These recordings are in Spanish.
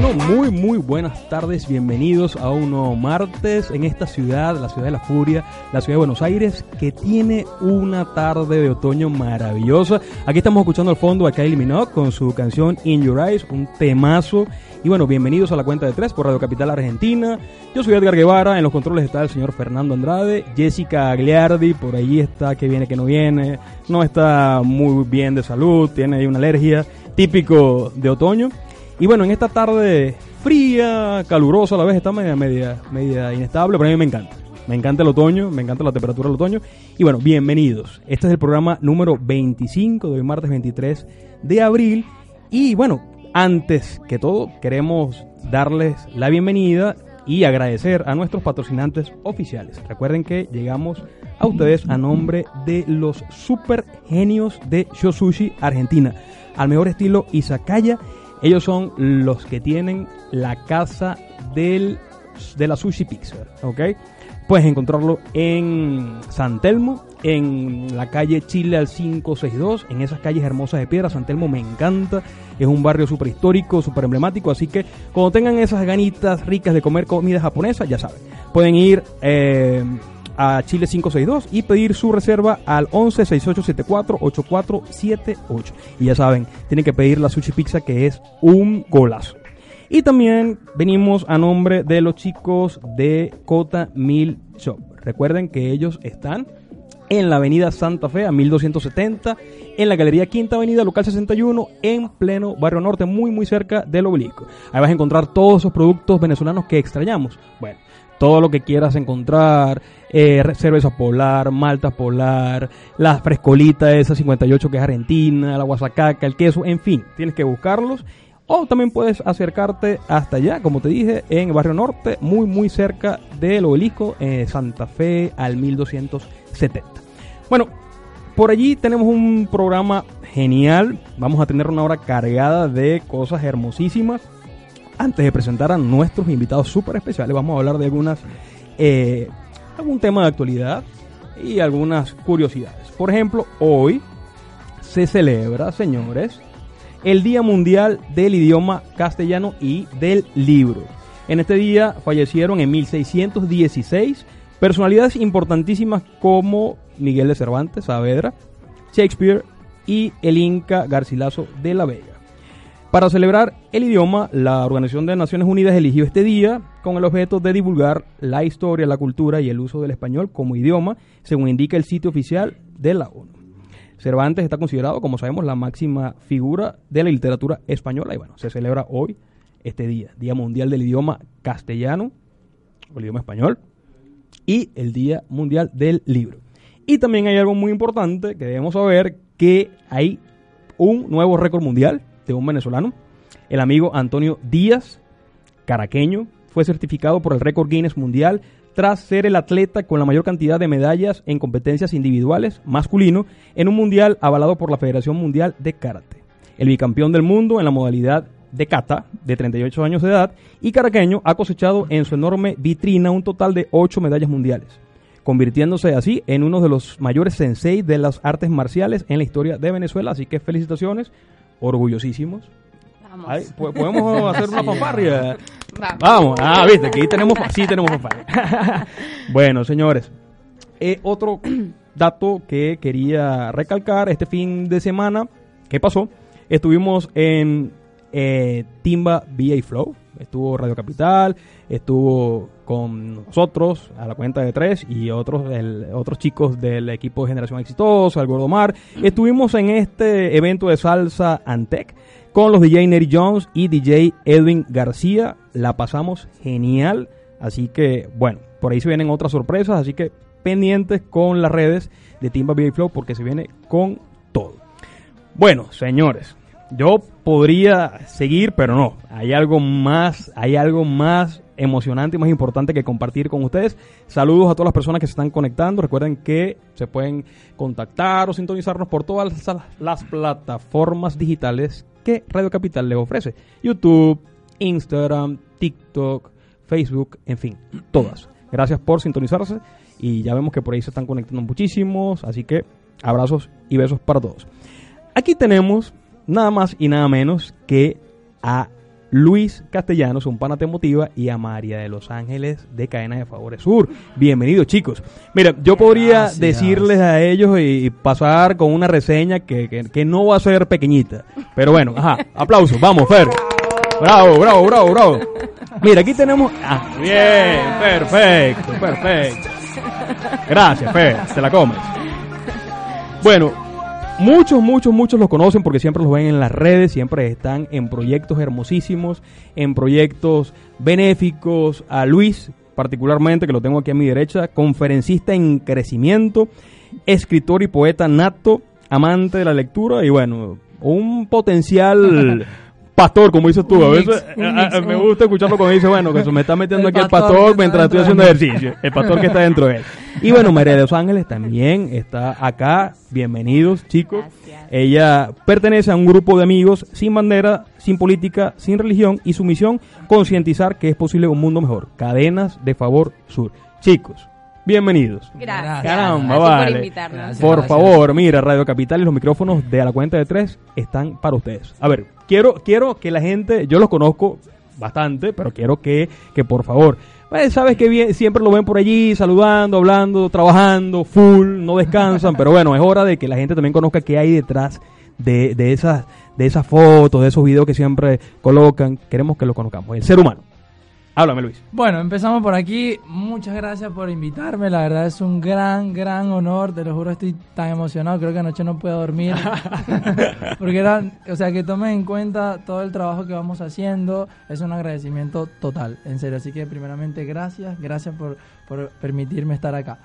bueno, muy, muy buenas tardes. Bienvenidos a un martes en esta ciudad, la ciudad de la furia, la ciudad de Buenos Aires, que tiene una tarde de otoño maravillosa. Aquí estamos escuchando al fondo a Kylie Minogue con su canción In Your Eyes, un temazo. Y bueno, bienvenidos a la cuenta de tres por Radio Capital Argentina. Yo soy Edgar Guevara, en los controles está el señor Fernando Andrade, Jessica Agliardi, por ahí está, que viene, que no viene, no está muy bien de salud, tiene una alergia, típico de otoño. Y bueno, en esta tarde fría, calurosa a la vez, está media, media, media inestable, pero a mí me encanta. Me encanta el otoño, me encanta la temperatura del otoño. Y bueno, bienvenidos. Este es el programa número 25 de hoy, martes 23 de abril. Y bueno, antes que todo, queremos darles la bienvenida y agradecer a nuestros patrocinantes oficiales. Recuerden que llegamos a ustedes a nombre de los super genios de Shosushi Argentina, al mejor estilo Izakaya ellos son los que tienen la casa del, de la Sushi Pizza, ¿ok? Puedes encontrarlo en San Telmo, en la calle Chile al 562, en esas calles hermosas de piedra. San Telmo me encanta, es un barrio súper histórico, súper emblemático, así que cuando tengan esas ganitas ricas de comer comida japonesa, ya saben, pueden ir... Eh, a Chile 562 y pedir su reserva al 11 6874 8478. Y ya saben, tienen que pedir la sushi pizza que es un golazo. Y también venimos a nombre de los chicos de Cota Mil Shop. Recuerden que ellos están en la avenida Santa Fe a 1270, en la galería Quinta Avenida, local 61, en pleno barrio norte, muy muy cerca del obelisco. Ahí vas a encontrar todos esos productos venezolanos que extrañamos. Bueno, todo lo que quieras encontrar, eh, cerveza polar, malta polar, la frescolita esa 58 que es argentina, la guasacaca, el queso, en fin, tienes que buscarlos. O también puedes acercarte hasta allá, como te dije, en el barrio norte, muy muy cerca del obelisco, eh, Santa Fe al 1270. Bueno, por allí tenemos un programa genial, vamos a tener una hora cargada de cosas hermosísimas antes de presentar a nuestros invitados súper especiales, vamos a hablar de algunas, eh, algún tema de actualidad y algunas curiosidades. Por ejemplo, hoy se celebra, señores, el Día Mundial del Idioma Castellano y del Libro. En este día fallecieron en 1616 personalidades importantísimas como Miguel de Cervantes Saavedra, Shakespeare y el Inca Garcilaso de la Vega. Para celebrar el idioma, la Organización de Naciones Unidas eligió este día con el objeto de divulgar la historia, la cultura y el uso del español como idioma, según indica el sitio oficial de la ONU. Cervantes está considerado, como sabemos, la máxima figura de la literatura española y bueno, se celebra hoy este día, Día Mundial del Idioma Castellano, o el idioma español, y el Día Mundial del Libro. Y también hay algo muy importante que debemos saber, que hay un nuevo récord mundial un venezolano. El amigo Antonio Díaz, caraqueño, fue certificado por el récord Guinness Mundial tras ser el atleta con la mayor cantidad de medallas en competencias individuales masculino en un mundial avalado por la Federación Mundial de Karate. El bicampeón del mundo en la modalidad de kata, de 38 años de edad, y caraqueño ha cosechado en su enorme vitrina un total de 8 medallas mundiales, convirtiéndose así en uno de los mayores sensei de las artes marciales en la historia de Venezuela. Así que felicitaciones orgullosísimos. Vamos. podemos hacer una fanfarria. Vamos. Ah, viste, aquí tenemos, sí tenemos fanfarria. bueno, señores. Eh, otro dato que quería recalcar este fin de semana, ¿qué pasó? Estuvimos en eh, Timba VA Flow, estuvo Radio Capital, estuvo con nosotros a la cuenta de tres y otros otros chicos del equipo de Generación Exitosa, el Gordomar. Estuvimos en este evento de salsa Antec con los DJ Neri Jones y DJ Edwin García. La pasamos genial, así que bueno, por ahí se vienen otras sorpresas, así que pendientes con las redes de Timba BA Flow porque se viene con todo. Bueno, señores, yo podría seguir, pero no. Hay algo más, hay algo más emocionante y más importante que compartir con ustedes. Saludos a todas las personas que se están conectando. Recuerden que se pueden contactar o sintonizarnos por todas las plataformas digitales que Radio Capital les ofrece. YouTube, Instagram, TikTok, Facebook, en fin, todas. Gracias por sintonizarse y ya vemos que por ahí se están conectando muchísimos, así que abrazos y besos para todos. Aquí tenemos nada más y nada menos que a Luis Castellanos, un pana te motiva, y a María de Los Ángeles de Cadena de Favores Sur. Bienvenidos, chicos. Mira, yo podría Gracias. decirles a ellos y, y pasar con una reseña que, que- que no va a ser pequeñita. Pero bueno, ajá, aplausos, vamos, Fer. Bravo, bravo, bravo, bravo. Mira, aquí tenemos. Ah, bien, perfecto, perfecto. Gracias, Fer, te la comes. Bueno, muchos, muchos, muchos los conocen porque siempre los ven en las redes, siempre están en proyectos hermosísimos, en proyectos benéficos. A Luis, particularmente, que lo tengo aquí a mi derecha, conferencista en crecimiento, escritor y poeta nato, amante de la lectura y bueno, un potencial... Pastor, como dices tú, a veces mix, un a- a- mix, me gusta escucharlo cuando dice, bueno, que se me está metiendo El aquí el pastor mientras estoy haciendo ejercicio. El pastor que está dentro de él. Y bueno, María de los Ángeles también está acá. Bienvenidos, chicos. Gracias. Ella pertenece a un grupo de amigos sin bandera, sin política, sin religión y su misión concientizar que es posible un mundo mejor. Cadenas de favor sur. Chicos, bienvenidos. Gracias. Caramba, ti vale. por invitarnos. Gracias. Por favor, mira, Radio Capital y los micrófonos de a la cuenta de tres están para ustedes. A ver, quiero, quiero que la gente, yo los conozco bastante, pero quiero que, que por favor, pues, sabes que bien, siempre lo ven por allí, saludando, hablando, trabajando, full, no descansan, pero bueno, es hora de que la gente también conozca qué hay detrás de, de esas, de esas fotos, de esos videos que siempre colocan. Queremos que lo conozcamos, el ser humano. Háblame, Luis. Bueno, empezamos por aquí. Muchas gracias por invitarme. La verdad es un gran, gran honor. Te lo juro, estoy tan emocionado. Creo que anoche no puedo dormir. Porque era, o sea, que tomen en cuenta todo el trabajo que vamos haciendo. Es un agradecimiento total, en serio. Así que, primeramente, gracias. Gracias por, por permitirme estar acá.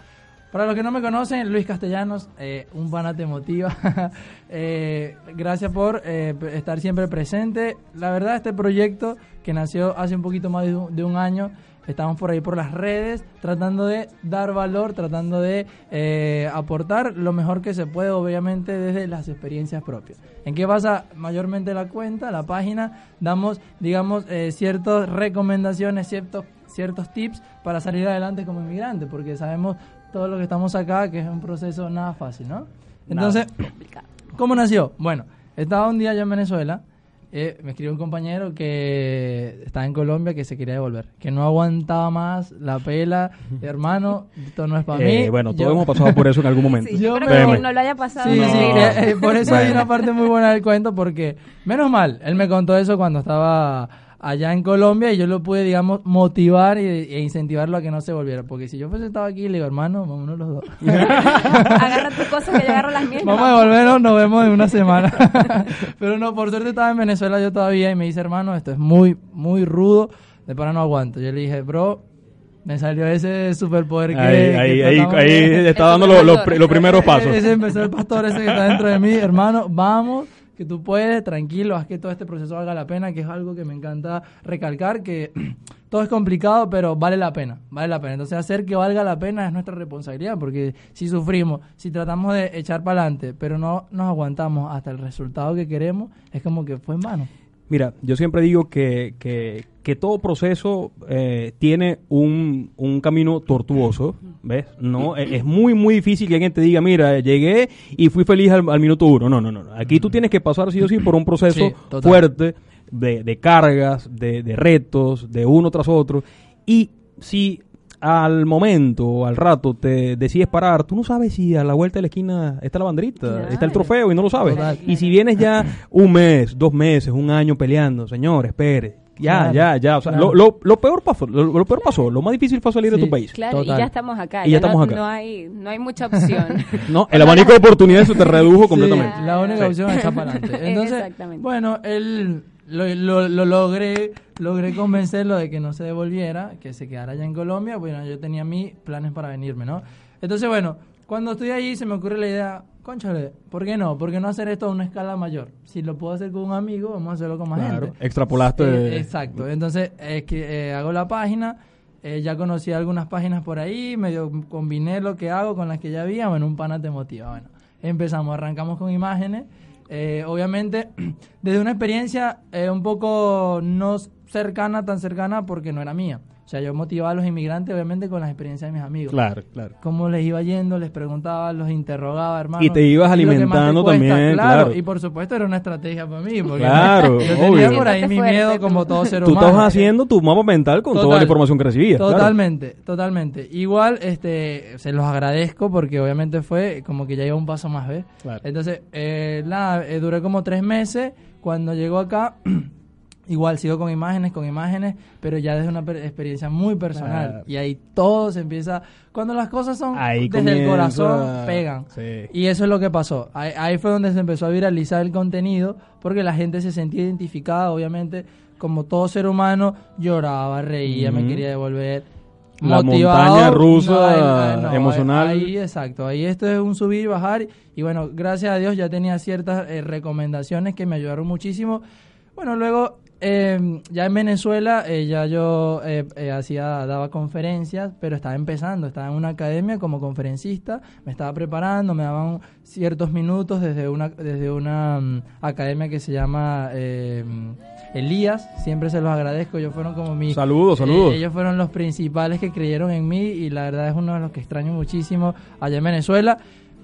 Para los que no me conocen, Luis Castellanos, eh, un pana te motiva. Eh, gracias por eh, estar siempre presente. La verdad, este proyecto que nació hace un poquito más de un, de un año, estamos por ahí por las redes, tratando de dar valor, tratando de eh, aportar lo mejor que se puede, obviamente, desde las experiencias propias. ¿En qué basa mayormente la cuenta, la página? Damos, digamos, eh, ciertas recomendaciones, ciertos, ciertos tips para salir adelante como inmigrante, porque sabemos todo lo que estamos acá, que es un proceso nada fácil, ¿no? Entonces, Complicado. ¿cómo nació? Bueno, estaba un día yo en Venezuela, eh, me escribió un compañero que estaba en Colombia que se quería devolver, que no aguantaba más la pela, hermano, esto no es para Eh, mí. bueno, Yo- todos hemos pasado por eso en algún momento. Sí, yo Yo creo que no lo haya pasado Sí, no sí, eh, eh, por eso hay Bueno. una parte muy buena del cuento porque, menos mal, él me contó eso cuando estaba allá en Colombia y yo lo pude, digamos, motivar y, e incentivarlo a que no se volviera. Porque si yo fuese estado aquí, le digo, hermano, vámonos los dos. Agarra tus cosas que yo agarro las mías. Vamos a devolvernos, nos vemos en una semana. Pero no, por suerte estaba en Venezuela yo todavía y me dice, hermano, esto es muy, muy rudo, de para no aguanto. Yo le dije, bro, me salió ese superpoder que... Ahí, que ahí, ahí, está dando los, los primeros pasos. ese empezó el pastor ese que está dentro de mí, hermano, vamos, que tú puedes, tranquilo, haz que todo este proceso valga la pena, que es algo que me encanta recalcar, que todo es complicado, pero vale la pena, vale la pena. Entonces hacer que valga la pena es nuestra responsabilidad, porque si sufrimos, si tratamos de echar para adelante, pero no nos aguantamos hasta el resultado que queremos, es como que fue en vano. Mira, yo siempre digo que, que, que todo proceso eh, tiene un, un camino tortuoso, ¿ves? No, es, es muy, muy difícil que alguien te diga, mira, llegué y fui feliz al, al minuto uno. No, no, no. Aquí tú tienes que pasar sí o sí por un proceso Sí, fuerte de, de cargas, de, de retos, de uno tras otro. Y si al momento, al rato, te decides parar, tú no sabes si a la vuelta de la esquina está la banderita, Claro. está el trofeo y no lo sabes. Total. Y si vienes ya un mes, dos meses, un año peleando, señor, espere. Ya, Claro, ya, ya. O sea, claro. lo, lo, lo peor pasó, lo, lo peor pasó. Lo más difícil fue salir de tu país. Claro, Total. y ya estamos acá. Y ya no- estamos acá. No hay, no hay mucha opción. No, el abanico de oportunidades se te redujo completamente. Sí, la única Sí. opción es echar para adelante. Entonces, Exactamente. bueno, él lo, lo, lo logré, logré convencerlo de que no se devolviera, que se quedara allá en Colombia. Bueno, yo tenía mis planes para venirme, ¿no? Entonces, bueno, cuando estoy allí se me ocurre la idea, conchale, ¿por qué no? ¿Por qué no hacer esto a una escala mayor? Si lo puedo hacer con un amigo, vamos a hacerlo con más Claro, gente. extrapolaste. Eh, exacto. Entonces, es que eh, hago la página, eh, ya conocí algunas páginas por ahí, medio combiné lo que hago con las que ya había, bueno, un pana te motiva. Bueno, empezamos, arrancamos con imágenes. Eh, obviamente, desde una experiencia eh, un poco no cercana, tan cercana, porque no era mía. O sea, yo motivaba a los inmigrantes, obviamente, con las experiencias de mis amigos. Claro, claro. Cómo les iba yendo, les preguntaba, los interrogaba, hermano. Y te ibas ¿qué es lo que más te alimentando cuesta? también, claro. Y por supuesto era una estrategia para mí. Porque Claro, yo tenía obvio. por ahí mi miedo como tú. todo ser Tú humano. estabas haciendo tu mapa mental con toda la información que recibías. claro. Totalmente, totalmente. Igual, este, se los agradezco porque obviamente fue como que ya iba un paso más, ¿ves? Claro. Entonces, eh, nada, eh, duré como tres meses. Cuando llegó acá, igual sigo con imágenes, con imágenes, pero ya desde una per- experiencia muy personal. Claro. Y ahí todo se empieza, cuando las cosas son Ahí desde el corazón, pegan. Sí. Y eso es lo que pasó. Ahí, ahí fue donde se empezó a viralizar el contenido, porque la gente se sentía identificada, obviamente, como todo ser humano, lloraba, reía, me quería devolver. La motivado. montaña rusa emocional. Ahí, exacto. Ahí esto es un subir y bajar. Y bueno, gracias a Dios ya tenía ciertas eh, recomendaciones que me ayudaron muchísimo. Bueno, luego eh, ya en Venezuela eh, ya yo eh, eh, hacía daba conferencias, pero estaba empezando, estaba en una academia como conferencista, me estaba preparando, me daban ciertos minutos desde una desde una mm, academia que se llama eh, Elías, siempre se los agradezco, ellos fueron como mi Saludos, saludos. eh, ellos fueron los principales que creyeron en mí y la verdad es uno de los que extraño muchísimo allá en Venezuela.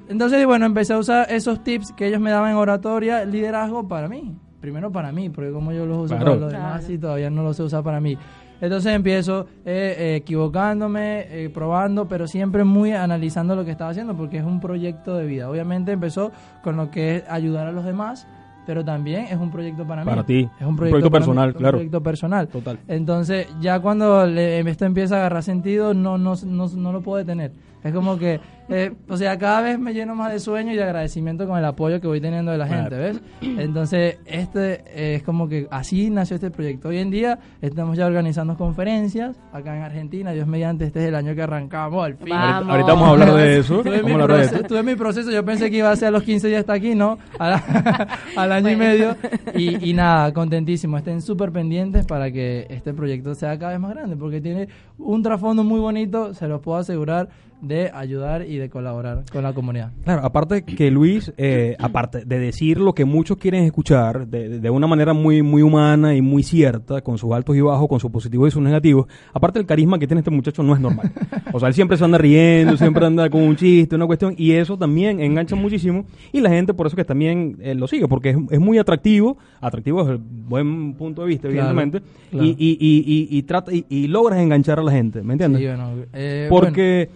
Entonces, bueno, empecé a usar esos tips que ellos me daban en oratoria, liderazgo para mí. Primero para mí, porque como yo los uso Claro. para los demás Claro. y todavía no los sé usar para mí. Entonces empiezo eh, eh, equivocándome, eh, probando, pero siempre muy analizando lo que estaba haciendo, porque es un proyecto de vida. Obviamente empezó con lo que es ayudar a los demás, pero también es un proyecto para mí. Para ti. Es un Un proyecto, mí, personal, un claro. proyecto personal. Total. Entonces, ya cuando le- esto empieza a agarrar sentido, no, no, no, no lo puedo detener. Es como que, eh, o sea, cada vez me lleno más de sueño y de agradecimiento con el apoyo que voy teniendo de la gente, ¿ves? Entonces, este eh, es como que así nació este proyecto. Hoy en día estamos ya organizando conferencias acá en Argentina. Dios mediante, este es el año que arrancamos al fin. Vamos. Ahorita, vamos a hablar de eso. Tuve mi, proceso, eso. tuve mi proceso, yo pensé que iba a ser a los 15 días hasta aquí, ¿no? La- al año y Bueno. medio. Y, y nada, contentísimo. Estén súper pendientes para que este proyecto sea cada vez más grande, porque tiene un trasfondo muy bonito, se los puedo asegurar, de ayudar y de colaborar con la comunidad. Claro, aparte que Luis, eh, aparte de decir lo que muchos quieren escuchar de, de una manera muy muy humana y muy cierta, con sus altos y bajos, con sus positivos y sus negativos, aparte el carisma que tiene este muchacho no es normal. O sea, él siempre se anda riendo, siempre anda con un chiste, una cuestión, y eso también engancha muchísimo, y la gente por eso que también eh, lo sigue, porque es, es muy atractivo, atractivo es el buen punto de vista, Claro, evidentemente, claro. Y, y, y, trata, y, y logras enganchar a la gente, ¿me entiendes? Sí, bueno, eh, Porque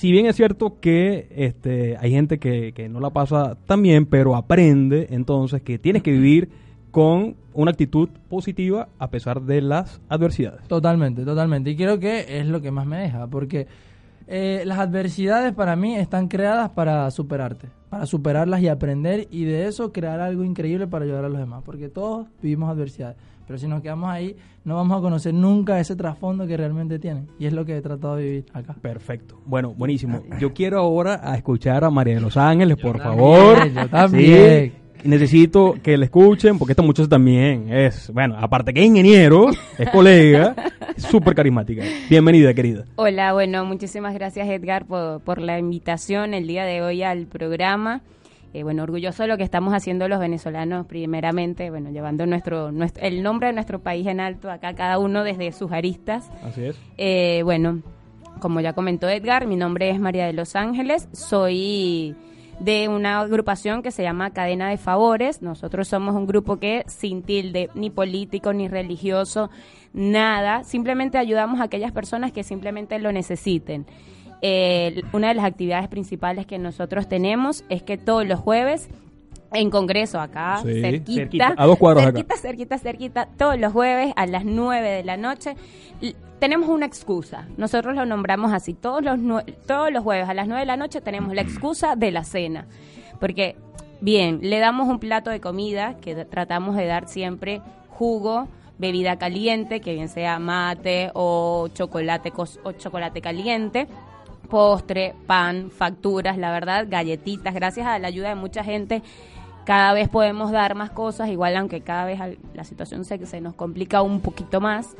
si bien es cierto que este, hay gente que, que no la pasa tan bien, pero aprende entonces que tienes que vivir con una actitud positiva a pesar de las adversidades. Totalmente, totalmente. Y creo que es lo que más me deja, porque eh, las adversidades para mí están creadas para superarte, para superarlas y aprender y de eso crear algo increíble para ayudar a los demás, porque todos vivimos adversidades. Pero si nos quedamos ahí, no vamos a conocer nunca ese trasfondo que realmente tienen. Y es lo que he tratado de vivir acá. Perfecto. Bueno, buenísimo. Yo quiero ahora a escuchar a María de los Ángeles, por también, favor. yo también. Sí, necesito que la escuchen porque esta muchacha también es, bueno, aparte que es ingeniero, es colega, es súper carismática. Bienvenida, querida. Hola, bueno, muchísimas gracias Edgar por, por la invitación el día de hoy al programa. Eh, bueno, orgulloso de lo que estamos haciendo los venezolanos, primeramente, bueno, llevando nuestro, nuestro el nombre de nuestro país en alto, acá cada uno desde sus aristas. Así es. Eh, bueno, como ya comentó Edgar, mi nombre es María de los Ángeles, soy de una agrupación que se llama Cadena de Favores. Nosotros somos un grupo que sin tilde, ni político, ni religioso, nada, simplemente ayudamos a aquellas personas que simplemente lo necesiten. Eh, una de las actividades principales que nosotros tenemos es que todos los jueves en Congreso, acá, Sí, cerquita, cerquita, a dos acá. cerquita, cerquita, cerquita, todos los jueves a las 9 de la noche. Tenemos una excusa, nosotros lo nombramos así, todos los, nue- todos los jueves a las 9 de la noche tenemos la excusa de la cena. Porque, bien, le damos un plato de comida que tratamos de dar siempre jugo, bebida caliente, que bien sea mate o chocolate, o chocolate caliente postre, pan, facturas, la verdad, galletitas. Gracias a la ayuda de mucha gente, cada vez podemos dar más cosas, igual aunque cada vez la situación se, se nos complica un poquito más.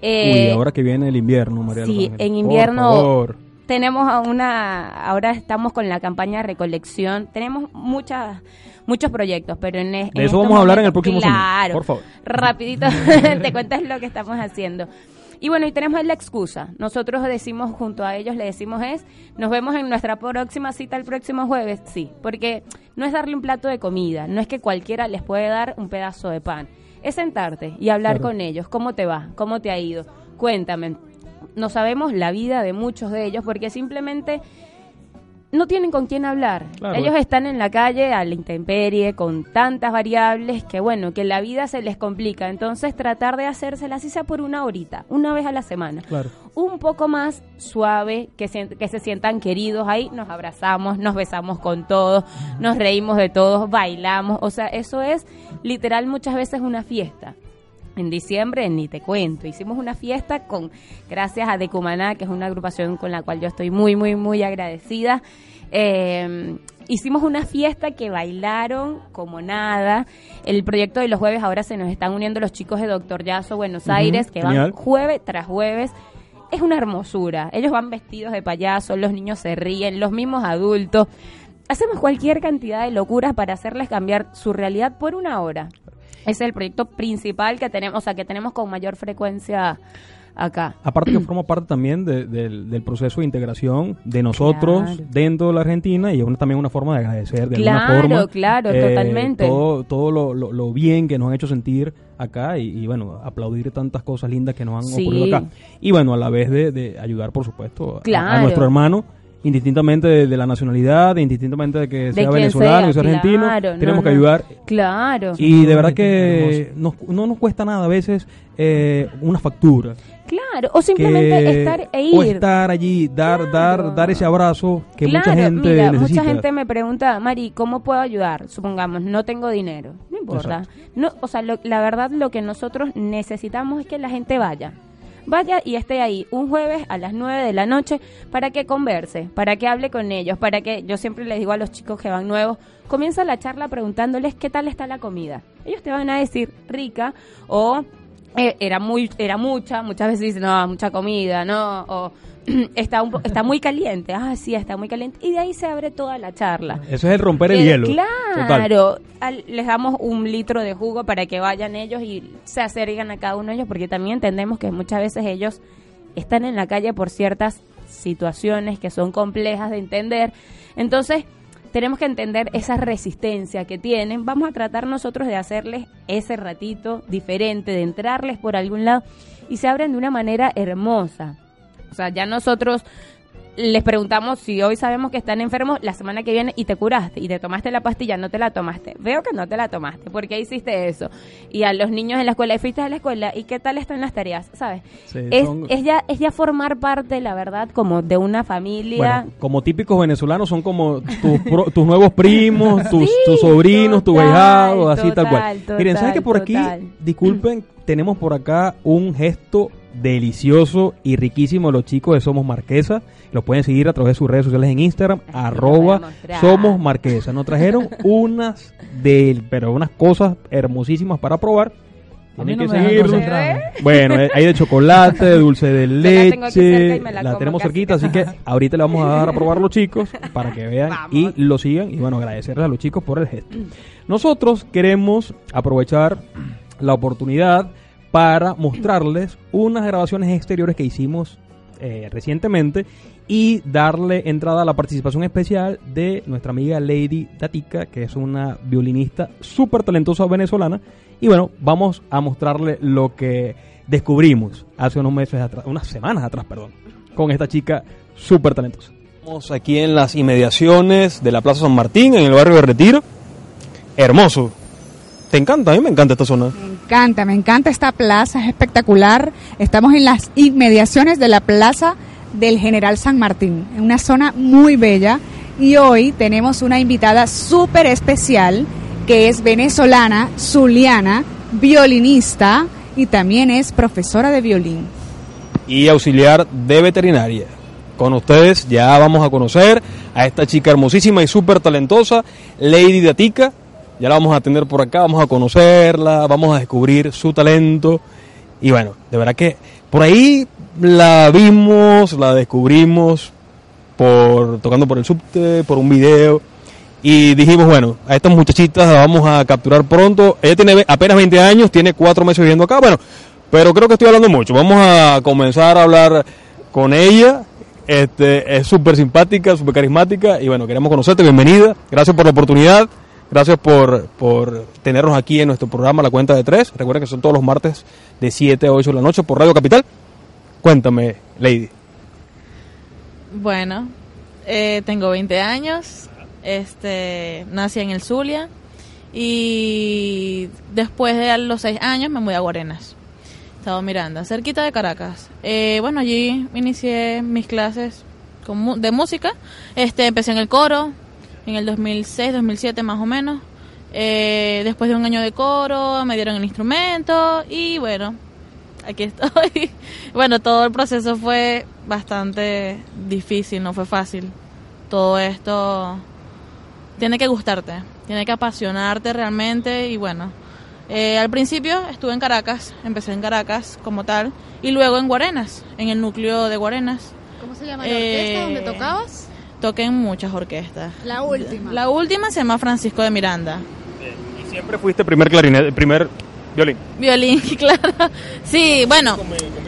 Eh, Uy, ahora que viene el invierno, María sí, en Por invierno favor. tenemos a una, ahora estamos con la campaña de recolección, tenemos muchas, muchos proyectos, pero en, es- De en eso vamos a hablar en el próximo Claro, por favor. rapidito te cuentas lo que estamos haciendo. Y bueno, y tenemos la excusa. Nosotros decimos junto a ellos, le decimos es, nos vemos en nuestra próxima cita el próximo jueves, sí, porque no es darle un plato de comida, no es que cualquiera les puede dar un pedazo de pan, es sentarte y hablar con ellos, cómo te va, cómo te ha ido, cuéntame. No sabemos la vida de muchos de ellos porque simplemente no tienen con quién hablar. Claro. Ellos están en la calle a la intemperie con tantas variables que bueno, que la vida se les complica. Entonces tratar de hacérsela así sea por una horita, una vez a la semana. Claro. Un poco más suave, que se, que se sientan queridos ahí, nos abrazamos, nos besamos con todos, nos reímos de todos, bailamos. O sea, eso es literal muchas veces una fiesta. En diciembre ni te cuento, hicimos una fiesta con gracias a Decumaná, que es una agrupación con la cual yo estoy muy, muy, muy agradecida. Eh, hicimos una fiesta que bailaron como nada. El proyecto de los jueves ahora se nos están uniendo los chicos de Doctor Yaso Buenos Aires, que genial. van jueves tras jueves. Es una hermosura. Ellos van vestidos de payaso, los niños se ríen, los mismos adultos. Hacemos cualquier cantidad de locuras para hacerles cambiar su realidad por una hora. Ese es el proyecto principal que tenemos, o sea, que tenemos con mayor frecuencia acá. Aparte que forma parte también de- del, del proceso de integración de nosotros Claro. dentro de la Argentina y es una- también una forma de agradecer de Claro, alguna forma. claro, eh, totalmente. Todo, todo lo, lo- lo bien que nos han hecho sentir acá y, y, bueno, aplaudir tantas cosas lindas que nos han Sí. ocurrido acá. Y bueno, a la vez de, de ayudar, por supuesto, a- nuestro hermano. Indistintamente de, de la nacionalidad, indistintamente de que De sea venezolano, sea, sea argentino, claro, no, tenemos que ayudar Claro. y de verdad que nos- no nos cuesta nada a veces eh, una factura. Claro, o simplemente que- estar e ir. O estar allí, dar, Claro. dar, dar ese abrazo que Claro, mucha gente mira, necesita. mucha gente me pregunta, Mari, ¿cómo puedo ayudar? Supongamos, no tengo dinero. No importa. No, o sea, lo- la verdad lo que nosotros necesitamos es que la gente vaya. Vaya y esté ahí un jueves a las 9 de la noche para que converse, para que hable con ellos, para que yo siempre les digo a los chicos que van nuevos, comienza la charla preguntándoles qué tal está la comida. Ellos te van a decir rica o eh, era muy era mucha, muchas veces dicen, no, mucha comida, no, o está un está muy caliente. Ah, sí, está muy caliente y de ahí se abre toda la charla. Eso es el romper el hielo. Total. Les damos un litro de jugo para que vayan ellos y se acerquen a cada uno de ellos, porque también entendemos que muchas veces ellos están en la calle por ciertas situaciones que son complejas de entender. Entonces, tenemos que entender esa resistencia que tienen. Vamos a tratar nosotros de hacerles ese ratito diferente, de entrarles por algún lado y se abren de una manera hermosa. O sea, ya nosotros les preguntamos si hoy sabemos que están enfermos la semana que viene y te curaste y te tomaste la pastilla, no te la tomaste. Veo que no te la tomaste. ¿Por qué hiciste eso? Y a los niños en la escuela, y fuiste a la escuela, ¿y qué tal están las tareas? ¿Sabes? Sí, es, son- es, ya, es ya formar parte, la verdad, como de una familia. Bueno, como típicos venezolanos son como tus, pro- tus nuevos primos, tus, Sí, tus sobrinos, tus ahijados, así tal cual. total, Miren, ¿sabes que por aquí, total. disculpen, tenemos por acá un gesto delicioso y riquísimo los chicos de Somos Marquesa. Los pueden seguir a través de sus redes sociales en Instagram, lo arroba. Somos Marquesa. Nos trajeron unas de, pero unas cosas hermosísimas para probar. Tienen no que seguirlos. concentrarme. Bueno, eh, hay de chocolate, de dulce de la leche, la tenemos cerquita, así que ahorita le vamos a dar a probar a los chicos para que vean Vamos. y lo sigan y bueno, agradecerles a los chicos por el gesto. Nosotros queremos aprovechar la oportunidad para mostrarles unas grabaciones exteriores que hicimos eh, recientemente y darle entrada a la participación especial de nuestra amiga Lady Datica, que es una violinista súper talentosa venezolana. Y bueno, vamos a mostrarle lo que descubrimos hace unos meses atrás, unas semanas atrás, perdón, con esta chica súper talentosa. Estamos aquí en las inmediaciones de la Plaza San Martín, en el barrio de Retiro. Hermoso. ¿Te encanta? A mí me encanta esta zona. Me encanta, me encanta esta plaza, es espectacular. Estamos en las inmediaciones de la plaza del General San Martín, en una zona muy bella. Y hoy tenemos una invitada súper especial que es venezolana, zuliana, violinista y también es profesora de violín. y auxiliar de veterinaria. Con ustedes ya vamos a conocer a esta chica hermosísima y súper talentosa, Lady Datica. Ya la vamos a tener por acá, vamos a conocerla, vamos a descubrir su talento. Y bueno, de verdad que por ahí la vimos, la descubrimos por tocando por el subte, por un video. Y dijimos, bueno, a estas muchachitas las vamos a capturar pronto. Ella tiene apenas 20 años, tiene cuatro meses viviendo acá. Bueno, Pero creo que estoy hablando mucho. Vamos a comenzar a hablar con ella. Este, es súper simpática, súper carismática y bueno, queremos conocerte. Bienvenida. Gracias por la oportunidad. Gracias por, por tenernos aquí en nuestro programa La Cuenta de Tres. Recuerden que son todos los martes de 7 a 8 de la noche por Radio Capital. Cuéntame, Lady. Bueno, eh, tengo 20 años, este, nací en el Zulia y después de los 6 años me mudé a Guarenas, Estado Miranda, cerquita de Caracas. Eh, bueno, allí inicié mis clases con de música, este, empecé en el coro en el 2006, 2007 más o menos. Eh, después de un año de coro me dieron el instrumento y bueno, aquí estoy. bueno, todo el proceso fue bastante difícil, no fue fácil. Todo esto tiene que gustarte, tiene que apasionarte realmente y bueno. eh, al principio estuve en Caracas, empecé en Caracas como tal y luego en Guarenas, en el núcleo de Guarenas. ¿Cómo se llama la orquesta donde tocabas? Toqué en muchas orquestas. La última. La última se llama Francisco de Miranda. Y siempre fuiste primer clarinete, primer violín. Violín, claro. Sí, bueno,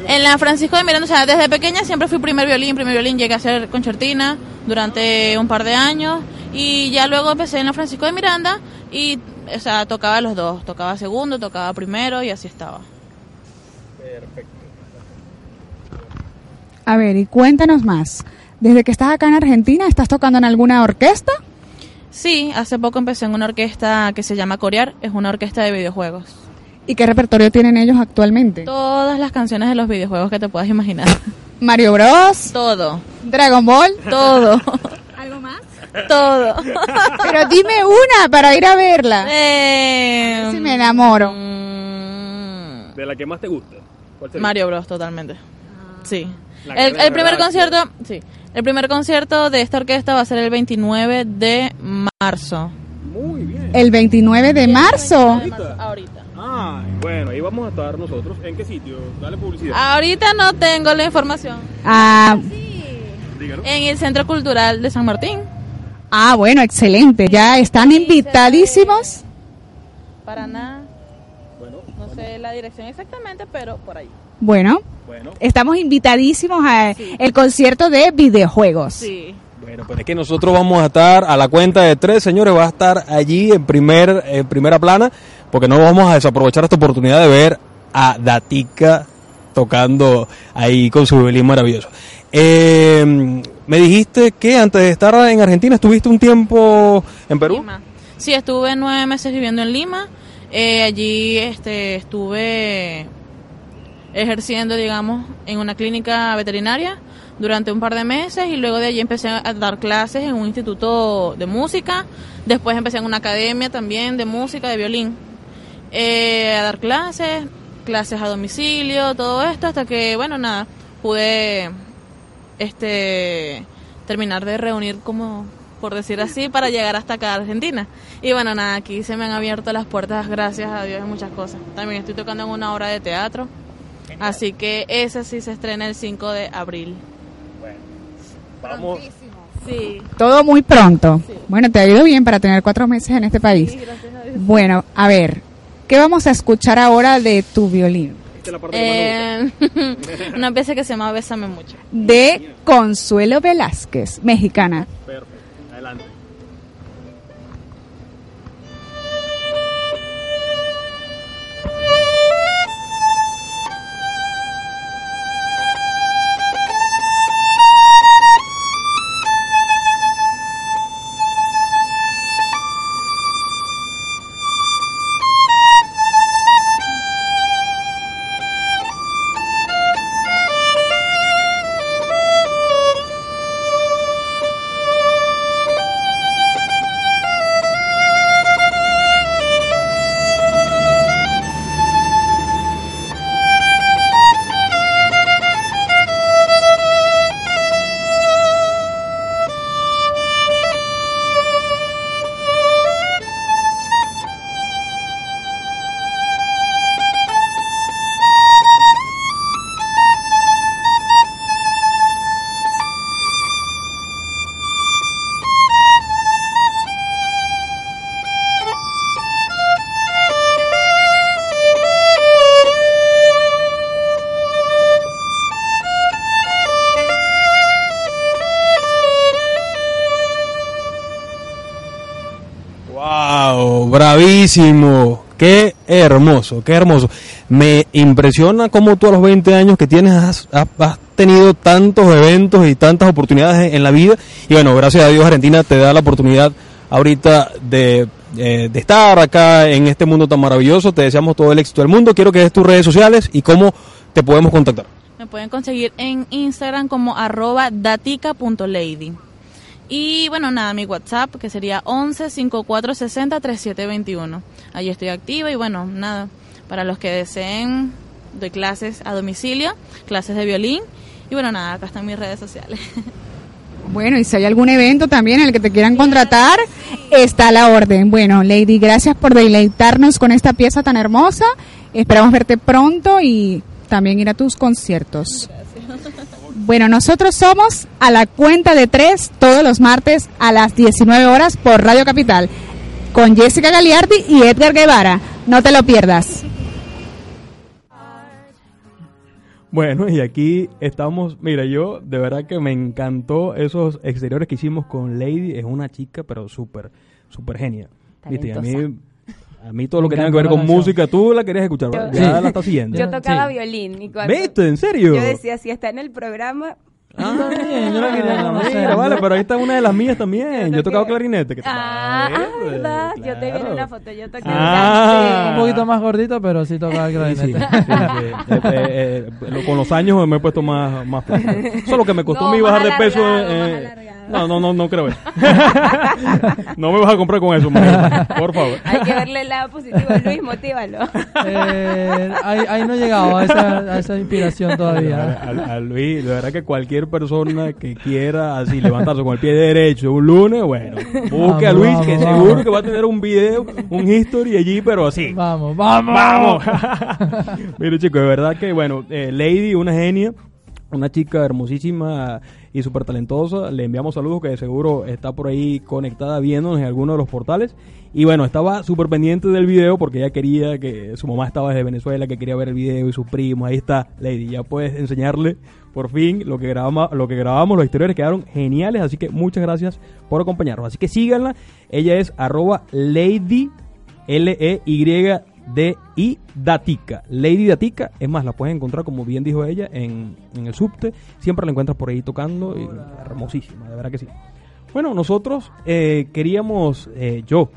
en la Francisco de Miranda, o sea, desde pequeña siempre fui primer violín, primer violín, llegué a ser concertina durante un par de años y ya luego empecé en la Francisco de Miranda y, o sea, tocaba los dos, tocaba segundo, tocaba primero y así estaba. A ver, y cuéntanos más. Desde que estás acá en Argentina, ¿estás tocando en alguna orquesta? Sí, hace poco empecé en una orquesta que se llama Corear, es una orquesta de videojuegos. ¿Y qué repertorio tienen ellos actualmente? Todas las canciones de los videojuegos que te puedas imaginar. Mario Bros, Todo, Dragon Ball. todo, ¿Algo más? todo. Pero dime una para ir a verla. Eh, Si me enamoro. mm, ¿De la que más te gusta? ¿Cuál Mario Bros, totalmente. Sí. La El, el primer concierto, sí. El primer concierto de esta orquesta va a ser el 29 de marzo. Muy bien. El 29 de marzo. Ahorita. Ah, bueno, ahí vamos a estar nosotros. ¿En qué sitio? Dale publicidad. Ahorita no tengo la información. Ah, Dígalo. En el Centro Cultural de San Martín. ah, bueno, excelente. Ya están invitadísimos. Para nada. Bueno, No sé la dirección exactamente, pero por ahí. Bueno, bueno. estamos invitadísimos al Sí. el concierto de videojuegos. Sí. Bueno, pues es que nosotros vamos a estar a la cuenta de tres, señores, va a estar allí en primer en primera plana, porque no vamos a desaprovechar esta oportunidad de ver a Datica tocando ahí con su violín maravilloso. Eh, me dijiste que antes de estar en Argentina estuviste un tiempo en Perú. Lima. Sí, estuve nueve meses viviendo en Lima. Eh, allí este, estuve ejerciendo, digamos, en una clínica veterinaria durante un par de meses y luego de allí empecé a dar clases en un instituto de música. Después empecé en una academia también de música, de violín. Eh, a dar clases, clases a domicilio, todo esto, hasta que, bueno, nada, pude este terminar de reunir como por decir así para llegar hasta acá a Argentina y bueno nada aquí se me han abierto las puertas gracias a Dios en muchas cosas también estoy tocando en una obra de teatro así que esa sí se estrena el 5 de abril Vamos. sí Todo muy pronto. Bueno, te ha ido bien para tener cuatro meses en este país. Bueno, a ver, ¿qué vamos a escuchar ahora de tu violín? Esta es la parte que más me gusta. Eh, una pieza que se llama Bésame mucho De Consuelo Velázquez, mexicana. Perfecto. Qué hermoso, qué hermoso. Me impresiona cómo tú a los 20 años que tienes has, tenido tantos eventos y tantas oportunidades en la vida. Y bueno, gracias a Dios Argentina te da la oportunidad ahorita de, eh, de estar acá en este mundo tan maravilloso. Te deseamos todo el éxito del mundo. Quiero que des tus redes sociales y cómo te podemos contactar. Me pueden conseguir en Instagram como arroba datica.lady. Y bueno, nada, mi WhatsApp que sería 11 54 60 3721. Ahí estoy activa y bueno, nada, para los que deseen doy clases a domicilio, clases de violín. Y bueno, nada, acá están mis redes sociales. Bueno, y si hay algún evento también en el que te quieran contratar, está a la orden. Bueno, Lady, gracias por deleitarnos con esta pieza tan hermosa. Esperamos verte pronto y también ir a tus conciertos. Bueno, nosotros somos a la cuenta de tres todos los martes a las 19 horas por Radio Capital con Jessica Galiardi y Edgar Guevara. No te lo pierdas. Bueno, y aquí estamos, mira, yo de verdad que me encantó esos exteriores que hicimos con Lady, es una chica pero súper, súper genia. Viste, y a mí, a mí todo lo que tenga que ver con música, tú la querías escuchar. Yo- ya Sí. la estás siguiendo. Yo Sí. tocaba violín y cuando ¿Viste? ¿En serio? yo decía, si está en el programa, Ah, yo la quería conocer. Mira, vale, pero ahí está una de las mías también. Yo he tocado clarinete. ¿qué te Ah, ah, verdad. Yo te vi en una foto. Yo toqué Ah. Un poquito más gordito, pero sí tocaba el Sí, sí, clarinete. sí, sí. Eh, eh, eh, con los años me he puesto más, más flaco. Eso es lo que me costó No, a mí bajar de peso. alargado, eh, más alargado. No, no, no, no creo eso. no me vas a comprar con eso, María, por favor. Hay que verle el lado positivo. Luis, motívalo. Eh, ahí, ahí no he llegado a esa, a esa inspiración A, todavía. a- a Luis, de verdad que cualquier persona que quiera así levantarse con el pie derecho un lunes, bueno, busque a Vamos, Luis que vamos, seguro que va a tener un video, un history allí, pero así. Vamos, vamos. ¡Vamos! Mire, chicos, de verdad que, bueno, eh, Lady, una genia, una chica hermosísima y súper talentosa. Le enviamos saludos que de seguro está por ahí conectada viéndonos en alguno de los portales. Y bueno, estaba súper pendiente del video porque ella quería que su mamá estaba desde Venezuela, que quería ver el video y sus primos. Ahí está, Lady. Ya puedes enseñarle por fin lo que grabamos, lo que grabamos. Los exteriores quedaron geniales. Así que muchas gracias por acompañarnos. Así que síganla. Ella es arroba Lady E L-E-Y-D-I Datica. Lady Datica, es más, la puedes encontrar, como bien dijo ella, en, en el subte. Siempre la encuentras por ahí tocando. y hermosísima, de verdad que sí. Bueno, nosotros eh, queríamos, eh, yo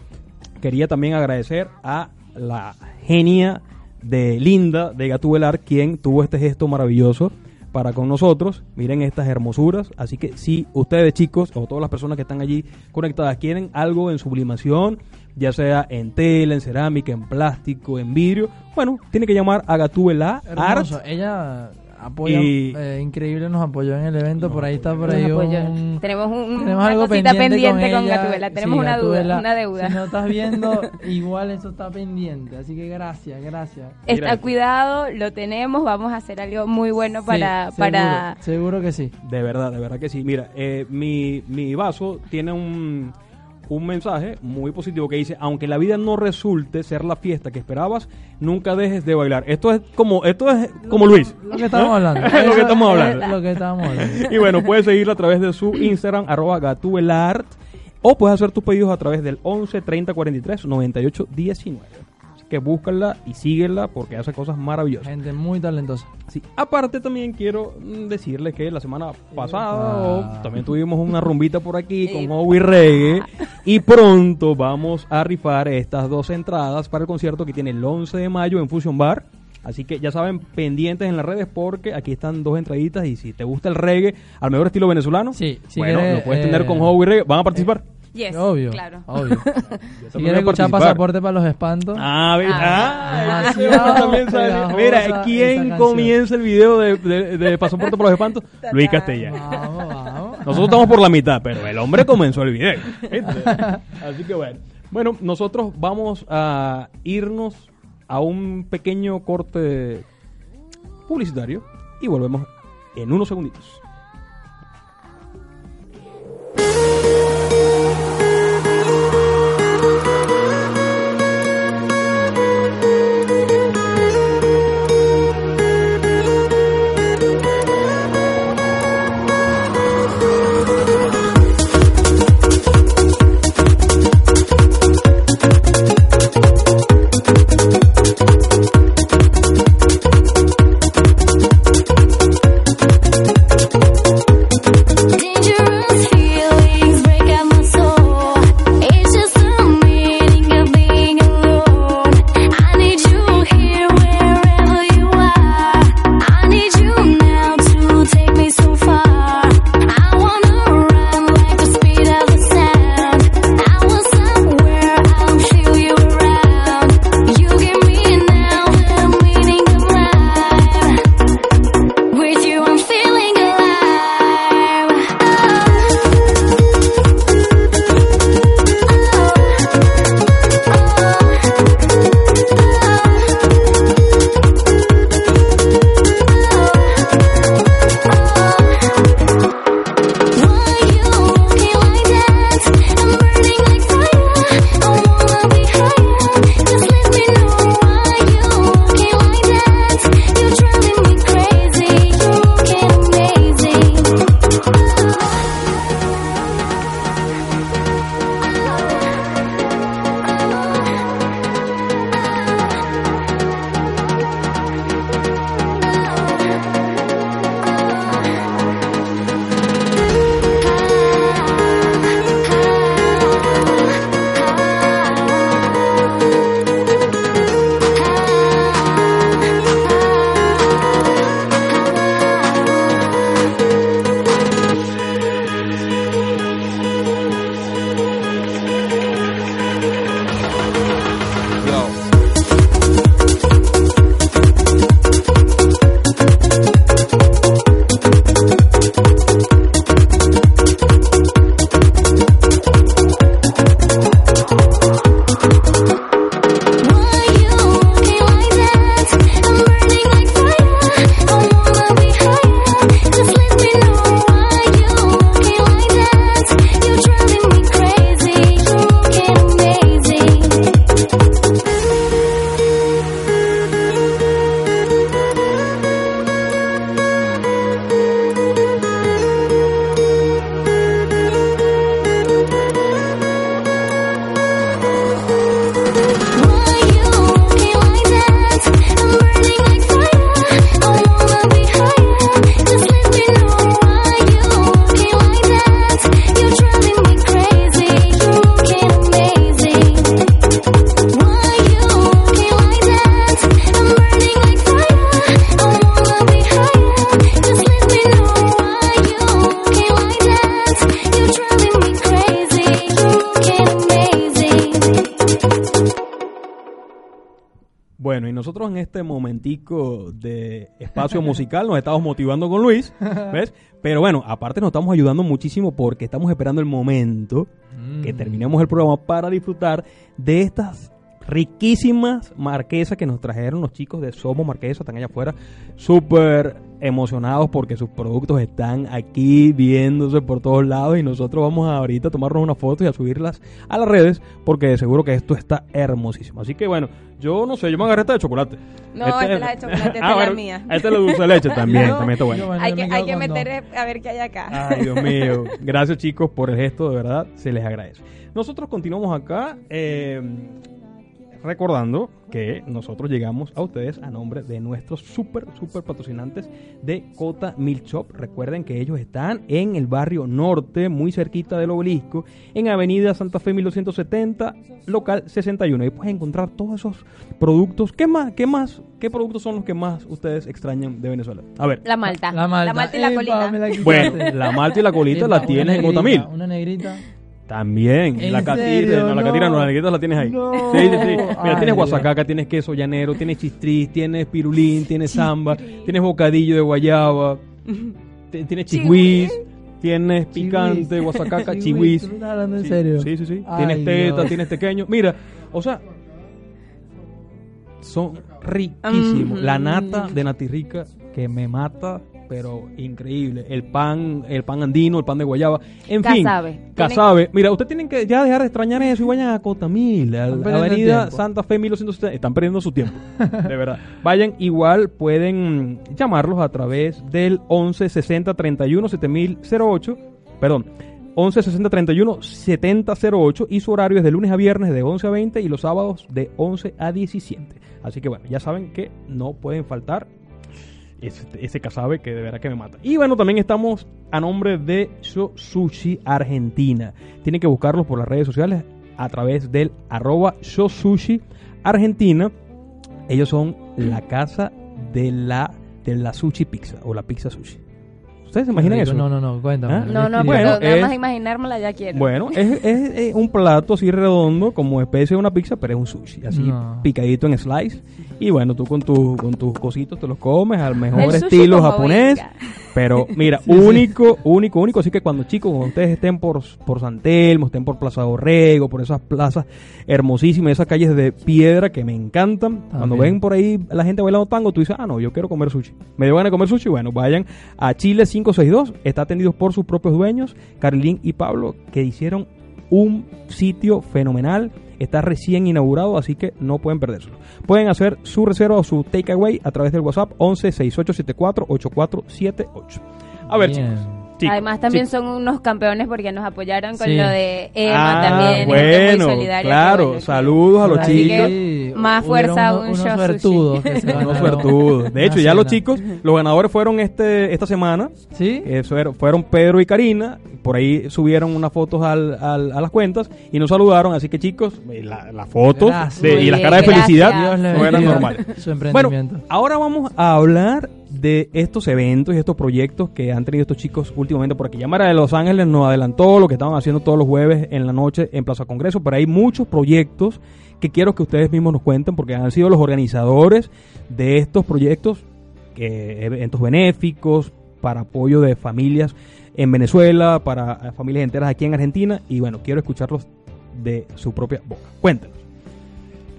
quería también agradecer a la genia de Linda de Gatubelar, quien tuvo este gesto maravilloso para con nosotros. Miren estas hermosuras. Así que si ustedes chicos o todas las personas que están allí conectadas quieren algo en sublimación, ya sea en tela, en cerámica, en plástico, en vidrio, bueno, tiene que llamar a Gatubelar Art. Ella apoya, Y- eh, increíble, nos apoyó en el evento. por ahí está por ahí un... Tenemos un- Tenemos una algo cosita pendiente, pendiente con, ella. Gatubela. Tenemos Sí, una duda, una deuda. Si no estás viendo, igual eso está pendiente. Así que gracias, gracias. Está cuidado, lo tenemos, vamos a hacer algo muy bueno para... Sí, para seguro, seguro que sí. De verdad, de verdad que sí. Mira, eh, mi, mi vaso tiene un, un mensaje muy positivo que dice, aunque la vida no resulte ser la fiesta que esperabas, nunca dejes de bailar. Esto es como, esto es como Luis. Lo que estamos hablando. Es lo que estamos es hablando. Lo que estamos hablando. Y bueno, puedes seguirla a través de su Instagram, arroba gatubelart, o puedes hacer tus pedidos a través del 11 30 43 98 19. Que búscala y síguela porque hace cosas maravillosas. Gente muy talentosa. Sí. Aparte también quiero mm, decirles que la semana pasada oh, también tuvimos una rumbita por aquí con. Howie Reggae y pronto vamos a rifar estas dos entradas para el concierto que tiene el 11 de mayo en Fusion Bar. Así que ya saben, pendientes en las redes porque aquí están dos entraditas y si te gusta el reggae al mejor estilo venezolano, Sí, si bueno, quieres, lo puedes eh, tener con Howie Reggae. ¿Van a participar? Yes, obvio. claro. Obvio. si escuchar pasaporte para los espantos. Ah. Ah, Ah, pegajosa Mira, ¿quién comienza el video de, de- de Pasaporte por los Espantos? Luis Castellano. Vamos, vamos. Nosotros estamos por la mitad, pero el hombre comenzó el video. ¿viste? Así que bueno. Bueno, nosotros vamos a irnos a un pequeño corte publicitario y volvemos en unos segunditos. Nosotros en este momentico de espacio musical nos estamos motivando con Luis, ¿ves? Pero bueno, aparte nos estamos ayudando muchísimo porque estamos esperando el momento que Mm. terminemos el programa para disfrutar de estas riquísimas marquesas que nos trajeron los chicos de Somos Marquesa, están allá afuera, súper emocionados porque sus productos están aquí viéndose por todos lados y nosotros vamos a ahorita a tomarnos unas fotos y a subirlas a las redes porque de seguro que esto está hermosísimo. Así que bueno, yo no sé, yo me agarré esta de chocolate. No, esta es la de chocolate, esta Ah, es la mía. Esta es la dulce de leche también, también está bueno. Hay que, hay que meter a ver qué hay acá. Ay, Dios mío. Gracias, chicos, por el gesto, de verdad, se les agradece. Nosotros continuamos acá eh, recordando que nosotros llegamos a ustedes a nombre de nuestros súper, súper patrocinantes de Cota Milk Shop. Recuerden que ellos están en el barrio norte, muy cerquita del obelisco, en Avenida Santa Fe 1270, local 61. Ahí puedes encontrar todos esos productos. ¿Qué más? ¿Qué más? ¿Qué productos son los que más ustedes extrañan de Venezuela? A ver. La malta. La malta. y la colita. me la quitaste. Bueno, la malta y la colita la tienes en negrita, Cotamil. Una negrita. También, ¿En la catira, no, la catira no, la negrita la tienes ahí. No. Sí, sí, sí. Mira, Ay, tienes guasacaca, tienes queso llanero, tienes chistris, tienes pirulín, tienes samba, tienes bocadillo de guayaba, t- titienes chihuís, tienes picante, guasacaca, Chihuís, chihuís. ¿tú me estás hablando en Sí, serio? Sí, sí, sí. Ay, tienes teta, Dios. tienes tequeño. Mira, o sea, son riquísimos. Mm. La nata de Natirrica que me mata, pero increíble. El pan, el pan andino, el pan de guayaba. En Casabe. fin, casabe. Mira, ustedes tienen que ya dejar de extrañar eso y vayan a Cotamil, a la avenida. Santa Fe 1270. Están perdiendo su tiempo, de verdad. Vayan, igual pueden llamarlos a través del 11 60 31 7008. Perdón. 11 60 31 7008 y su horario es de lunes a viernes de 11 a 20 y los sábados de 11 a 17. Así que bueno, ya saben que no pueden faltar ese, ese casabe que de verdad que me mata. Y bueno, también estamos a nombre de Sho Sushi Argentina. Tienen que buscarlos por las redes sociales a través del arroba Sushi Argentina. Ellos son la casa de la, de la sushi pizza o la pizza sushi. ¿Ustedes se imaginan eso? No, no, no, cuéntame. ¿Ah? No, no. Bueno, pero nada es- más imaginármela ya quiero. Bueno, es, es- es un plato así redondo, como especie de una pizza, pero es un sushi, así No. picadito en slice. Y bueno, tú con, tu, con tus cositos te los comes al mejor estilo japonés. venga. Pero mira, Sí, sí. único, único, único. Así que cuando chicos, cuando ustedes estén por, por San Telmo, estén por Plaza Dorrego, por esas plazas hermosísimas, esas calles de piedra que me encantan. Cuando ven por ahí la gente bailando tango, tú dices, ah, no, yo quiero comer sushi. Me dio ganas de comer sushi. Bueno, vayan a Chile 562. Está atendido por sus propios dueños, Carlín y Pablo, que hicieron un sitio fenomenal. Está recién inaugurado, así que no pueden perdérselo. Pueden hacer su reserva o su takeaway a través del WhatsApp 11 6874 8478. A ver, Bien. chicos. Además también son unos campeones porque nos apoyaron con Sí. lo de Emma Ah, también. bueno, muy claro, bueno, saludos a los Así chicos. que, más fuerza a un unos show suertudos Unos. De hecho, ya los chicos, los ganadores fueron este esta semana. ¿Sí? fueron, fueron Pedro y Karina. Por ahí subieron unas fotos al, al- a las cuentas y nos saludaron. Así que, chicos, eh, la- las fotos de- y las caras de felicidad Dios no eran normales. Su Bueno, ahora vamos a hablar de estos eventos y estos proyectos que han tenido estos chicos últimamente por aquí. Llamara de Los Ángeles nos adelantó lo que estaban haciendo todos los jueves en la noche en Plaza Congreso, pero hay muchos proyectos que quiero que ustedes mismos nos cuenten porque han sido los organizadores de estos proyectos, que, eventos benéficos para apoyo de familias en Venezuela, para eh, familias enteras aquí en Argentina y bueno, quiero escucharlos de su propia boca. Cuéntenos.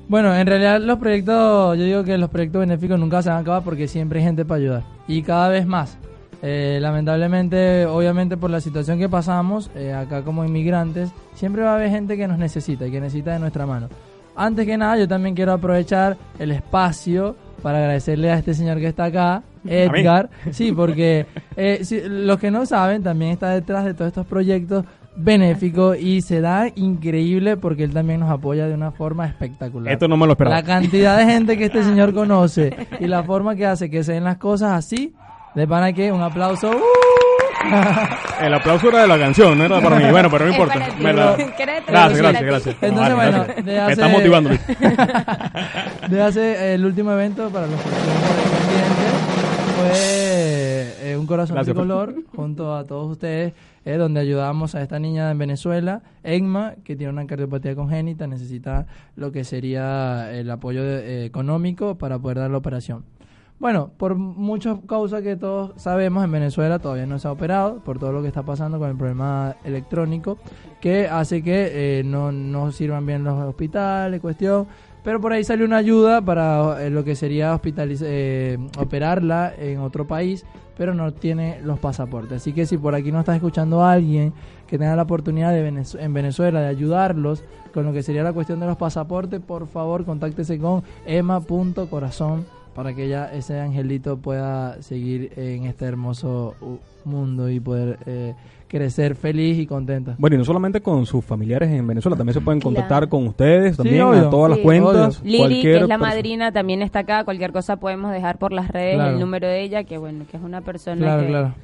Bueno, en realidad los proyectos, yo digo que los proyectos benéficos nunca se van a acabar porque siempre hay gente para ayudar. Y cada vez más. Eh, lamentablemente, obviamente por la situación que pasamos, eh, acá como inmigrantes, siempre va a haber gente que nos necesita y que necesita de nuestra mano. Antes que nada, yo también quiero aprovechar el espacio para agradecerle a este señor que está acá, Edgar. Sí, porque eh, si- los que no saben, también está detrás de todos estos proyectos benéficos y se da increíble porque él también nos apoya de una forma espectacular. Esto no me lo esperaba. La cantidad de gente que este señor conoce y la forma que hace que se den las cosas así, de pana que un aplauso. ¡uh! El aplauso era de la canción, no era para mí. Bueno, pero no importa. Me la- Gracias, gracias, gracias. Entonces, No, bueno, gracias. de Me hace- está motivando. De hace el último evento para los fue eh, un corazón Gracias, tricolor junto a todos ustedes, eh, donde ayudamos a esta niña en Venezuela, Egma, que tiene una cardiopatía congénita, necesita lo que sería el apoyo de- eh, económico para poder dar la operación. Bueno, por muchas causas que todos sabemos, en Venezuela todavía no se ha operado, por todo lo que está pasando con el problema electrónico, que hace que eh, no, no sirvan bien los hospitales, cuestión. Pero por ahí salió una ayuda para eh, lo que sería hospitaliz- eh, operarla en otro país, pero no tiene los pasaportes. Así que si por aquí no está escuchando a alguien que tenga la oportunidad de Venez- en Venezuela de ayudarlos con lo que sería la cuestión de los pasaportes, por favor contáctese con ema.corazón para que ya ese angelito pueda seguir en este hermoso uh, mundo y poder eh, crecer feliz y contenta. Bueno, y no solamente con sus familiares en Venezuela, también se pueden contactar Claro. con ustedes, Sí, también obvio. a todas las Sí, cuentas. Lili, que es la persona. madrina, también está acá. Cualquier cosa podemos dejar por las redes Claro. el número de ella, que bueno, que es una persona Claro, que claro.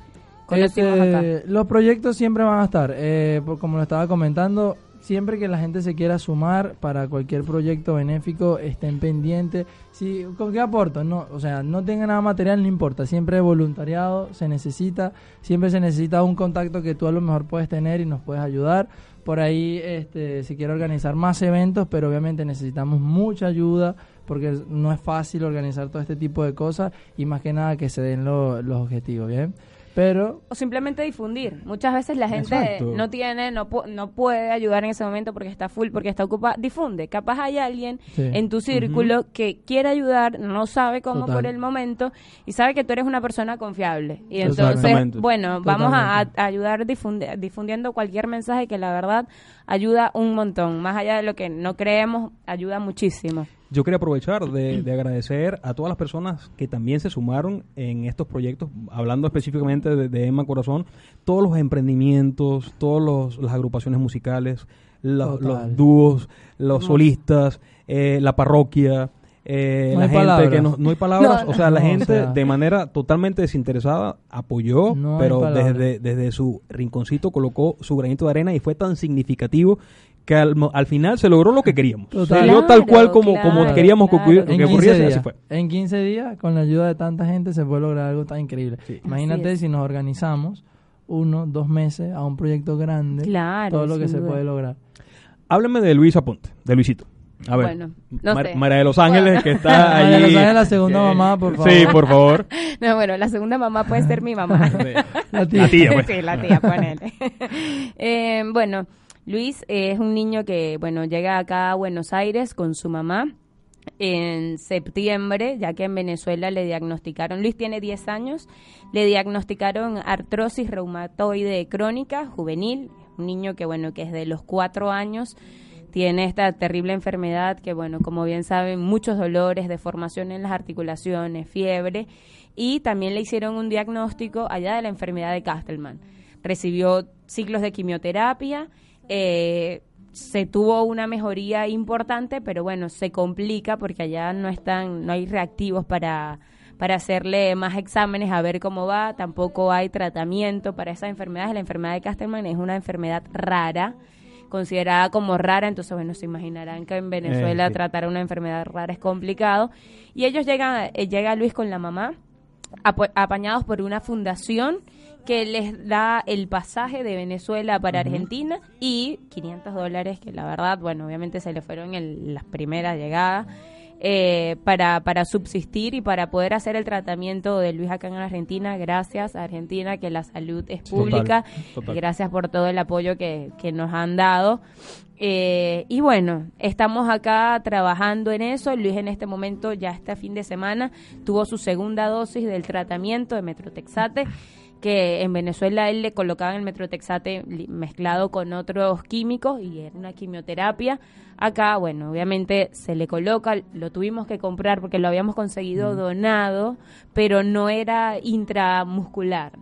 conocimos Este, acá. los proyectos siempre van a estar, eh, por- como lo estaba comentando, siempre que la gente se quiera sumar para cualquier proyecto benéfico, estén pendientes. Si, ¿Con qué aporto? No, o sea, no tenga nada material, no importa. Siempre voluntariado se necesita, siempre se necesita un contacto que tú a lo mejor puedes tener y nos puedes ayudar. Por ahí este, se quiere organizar más eventos, pero obviamente necesitamos mucha ayuda porque no es fácil organizar todo este tipo de cosas y más que nada que se den lo- los objetivos, ¿bien? Pero O simplemente difundir. Muchas veces la gente Exacto. no tiene, no, pu- no puede ayudar en ese momento porque está full, porque está ocupada. Difunde. Capaz hay alguien Sí. en tu círculo que quiere ayudar, no sabe cómo Total. por el momento y sabe que tú eres una persona confiable. Y entonces, bueno, vamos a, ayudar difundi- difundiendo cualquier mensaje que la verdad ayuda un montón. Más allá de lo que no creemos, ayuda muchísimo. Yo quería aprovechar de, de agradecer a todas las personas que también se sumaron en estos proyectos, hablando específicamente de, de Emma Corazón, todos los emprendimientos, todas las agrupaciones musicales, los, dúos, los solistas, eh, la parroquia. eh, No la gente palabras. que no, no hay palabras, No, o sea, la o gente sea. de manera totalmente desinteresada apoyó, pero desde su rinconcito colocó su granito de arena y fue tan significativo que al, mo- al final se logró lo que queríamos. Total. Se dio tal cual como, como claro, queríamos que, claro. ocurri- que 15 ocurriese, días, así fue. en 15 días, con la ayuda de tanta gente, se puede lograr algo tan increíble. Sí. Imagínate si nos organizamos uno, dos meses a un proyecto grande, Claro, todo lo que se duda. puede lograr. Hábleme de Luis Aponte, de Luisito. A ver, Bueno, no Mar- sé. María de los Ángeles, que está María ahí. de los Ángeles, la segunda mamá, por favor. Sí, por favor. No, bueno, la segunda mamá puede ser mi mamá. La tía. La tía, pues. sí, la tía, ponele. Eh, bueno, Luis es un niño que, bueno, llega acá a Buenos Aires con su mamá en septiembre, ya que en Venezuela le diagnosticaron, Luis tiene 10 años, le diagnosticaron artrosis reumatoide crónica juvenil, un niño que, bueno, que es de los 4 años tiene esta terrible enfermedad que, bueno, como bien saben, muchos dolores, deformación en las articulaciones, fiebre, y también le hicieron un diagnóstico allá de la enfermedad de Castleman. Recibió ciclos de quimioterapia, eh, se tuvo una mejoría importante, pero bueno, se complica porque allá no están, no hay reactivos para para hacerle más exámenes a ver cómo va, tampoco hay tratamiento para esas enfermedades. La enfermedad de Castleman es una enfermedad rara, considerada como rara, entonces bueno, se imaginarán que en Venezuela Eh, tratar una enfermedad rara es complicado. Y ellos llegan, eh, llega Luis con la mamá, apañados por una fundación que les da el pasaje de Venezuela para Argentina y 500 dólares que la verdad, bueno, obviamente se le fueron en las primeras llegadas eh, para, para subsistir y para poder hacer el tratamiento de Luis acá en Argentina. Gracias a Argentina, que la salud es pública. total. Y gracias por todo el apoyo que, que nos han dado. Eh, y bueno, estamos acá trabajando en eso. Luis en este momento, ya este fin de semana, tuvo su segunda dosis del tratamiento de metrotexate, que en Venezuela él le colocaban el metrotexate mezclado con otros químicos y era una quimioterapia. Acá, bueno, obviamente se le coloca, lo tuvimos que comprar porque lo habíamos conseguido donado, pero no era intramuscular.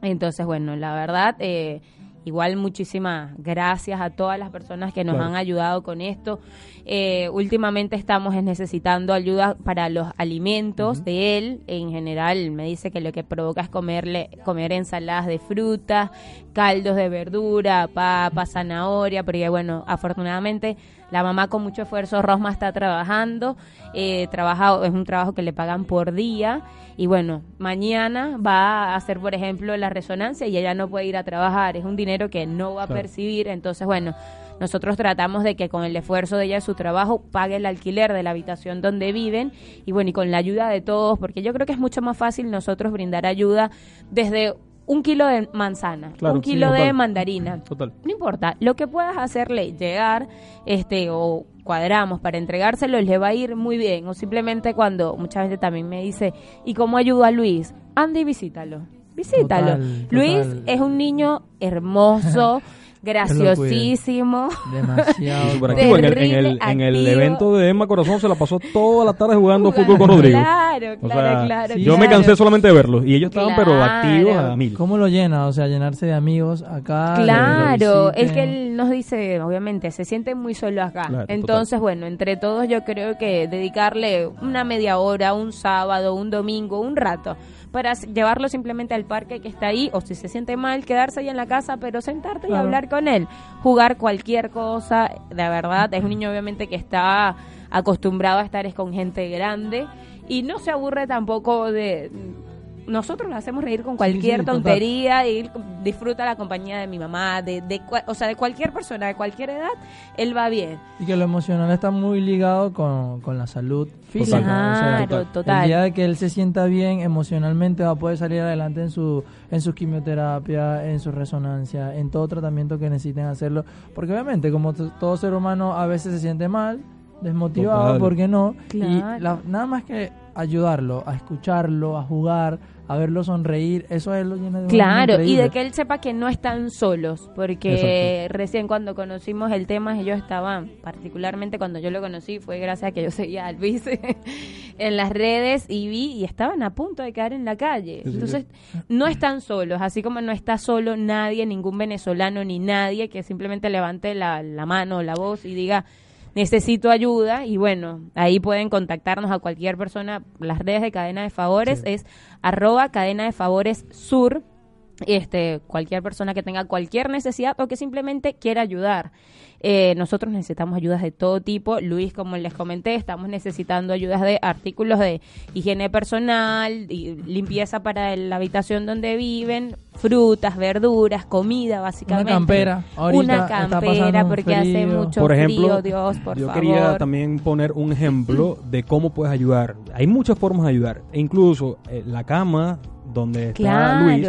Entonces, bueno, la verdad, eh, igual muchísimas gracias a todas las personas que nos Claro. han ayudado con esto. Eh, últimamente estamos necesitando ayuda para los alimentos de él. En general, me dice que lo que provoca es comerle, comer ensaladas de fruta, caldos de verdura, papa, zanahoria, porque bueno, afortunadamente la mamá con mucho esfuerzo, Rosma está trabajando, eh, trabaja, es un trabajo que le pagan por día. Y bueno, mañana va a hacer, por ejemplo, la resonancia y ella no puede ir a trabajar, es un dinero que no va a percibir, entonces bueno, nosotros tratamos de que con el esfuerzo de ella su trabajo pague el alquiler de la habitación donde viven. Y bueno, y con la ayuda de todos, porque yo creo que es mucho más fácil nosotros brindar ayuda desde un kilo de manzana, Claro, un sí, kilo de mandarina. Total. No importa, lo que puedas hacerle llegar, este, o cuadramos para entregárselo, le va a ir muy bien. O simplemente cuando muchas veces también me dice, ¿y cómo ayudo a Luis? Anda y visítalo. Visítalo. Total, Luis total. es un niño hermoso, graciosísimo. Demasiado. En el, en el, en el evento de Emma Corazón se la pasó toda la tarde jugando fútbol con Rodrigo. Claro, O claro, sea, claro. yo me cansé solamente de verlos y ellos estaban pero activos a mil. ¿Cómo lo llena? O sea, llenarse de amigos acá. Claro, es que él nos dice, obviamente, se siente muy solo acá. Claro, Entonces, bueno, entre todos yo creo que dedicarle una media hora, un sábado, un domingo, un rato, para llevarlo simplemente al parque que está ahí, o si se siente mal, quedarse ahí en la casa, pero sentarte y hablar con él, jugar cualquier cosa, de verdad, es un niño obviamente que está acostumbrado a estar es con gente grande y no se aburre tampoco de... Nosotros lo hacemos reír con cualquier sí, total. tontería y él disfruta la compañía de mi mamá, de, de cua- o sea, de cualquier persona, de cualquier edad, él va bien. Y que lo emocional está muy ligado con, con la salud física. Claro, o sea, total. El día de que él se sienta bien emocionalmente va a poder salir adelante en su en su quimioterapia, en su resonancia, en todo tratamiento que necesiten hacerlo. Porque obviamente, como t- todo ser humano a veces se siente mal, desmotivado, Total. ¿por qué no? Claro. Y la- nada más que ayudarlo, a escucharlo, a jugar, a verlo sonreír, eso a él lo llena de Claro, y de que él sepa que no están solos, porque recién cuando conocimos el tema, ellos estaban, particularmente cuando yo lo conocí, fue gracias a que yo seguía a Luis en las redes y vi y estaban a punto de caer en la calle. Entonces, no están solos, así como no está solo nadie, ningún venezolano ni nadie que simplemente levante la, la mano o la voz y diga, necesito ayuda y bueno, ahí pueden contactarnos a cualquier persona. Las redes de Cadena de Favores es arroba Cadena de Favores Sur. Este, cualquier persona que tenga cualquier necesidad o que simplemente quiera ayudar. Eh, nosotros necesitamos ayudas de todo tipo. Luis, como les comenté, estamos necesitando ayudas de artículos de higiene personal, y limpieza para la habitación donde viven, frutas, verduras, comida, básicamente. campera. Ahorita Una está pasando campera porque hace frío. mucho Por ejemplo, frío, Dios, por yo favor. quería también poner un ejemplo de cómo puedes ayudar. Hay muchas formas de ayudar. E incluso eh, la cama donde está Luis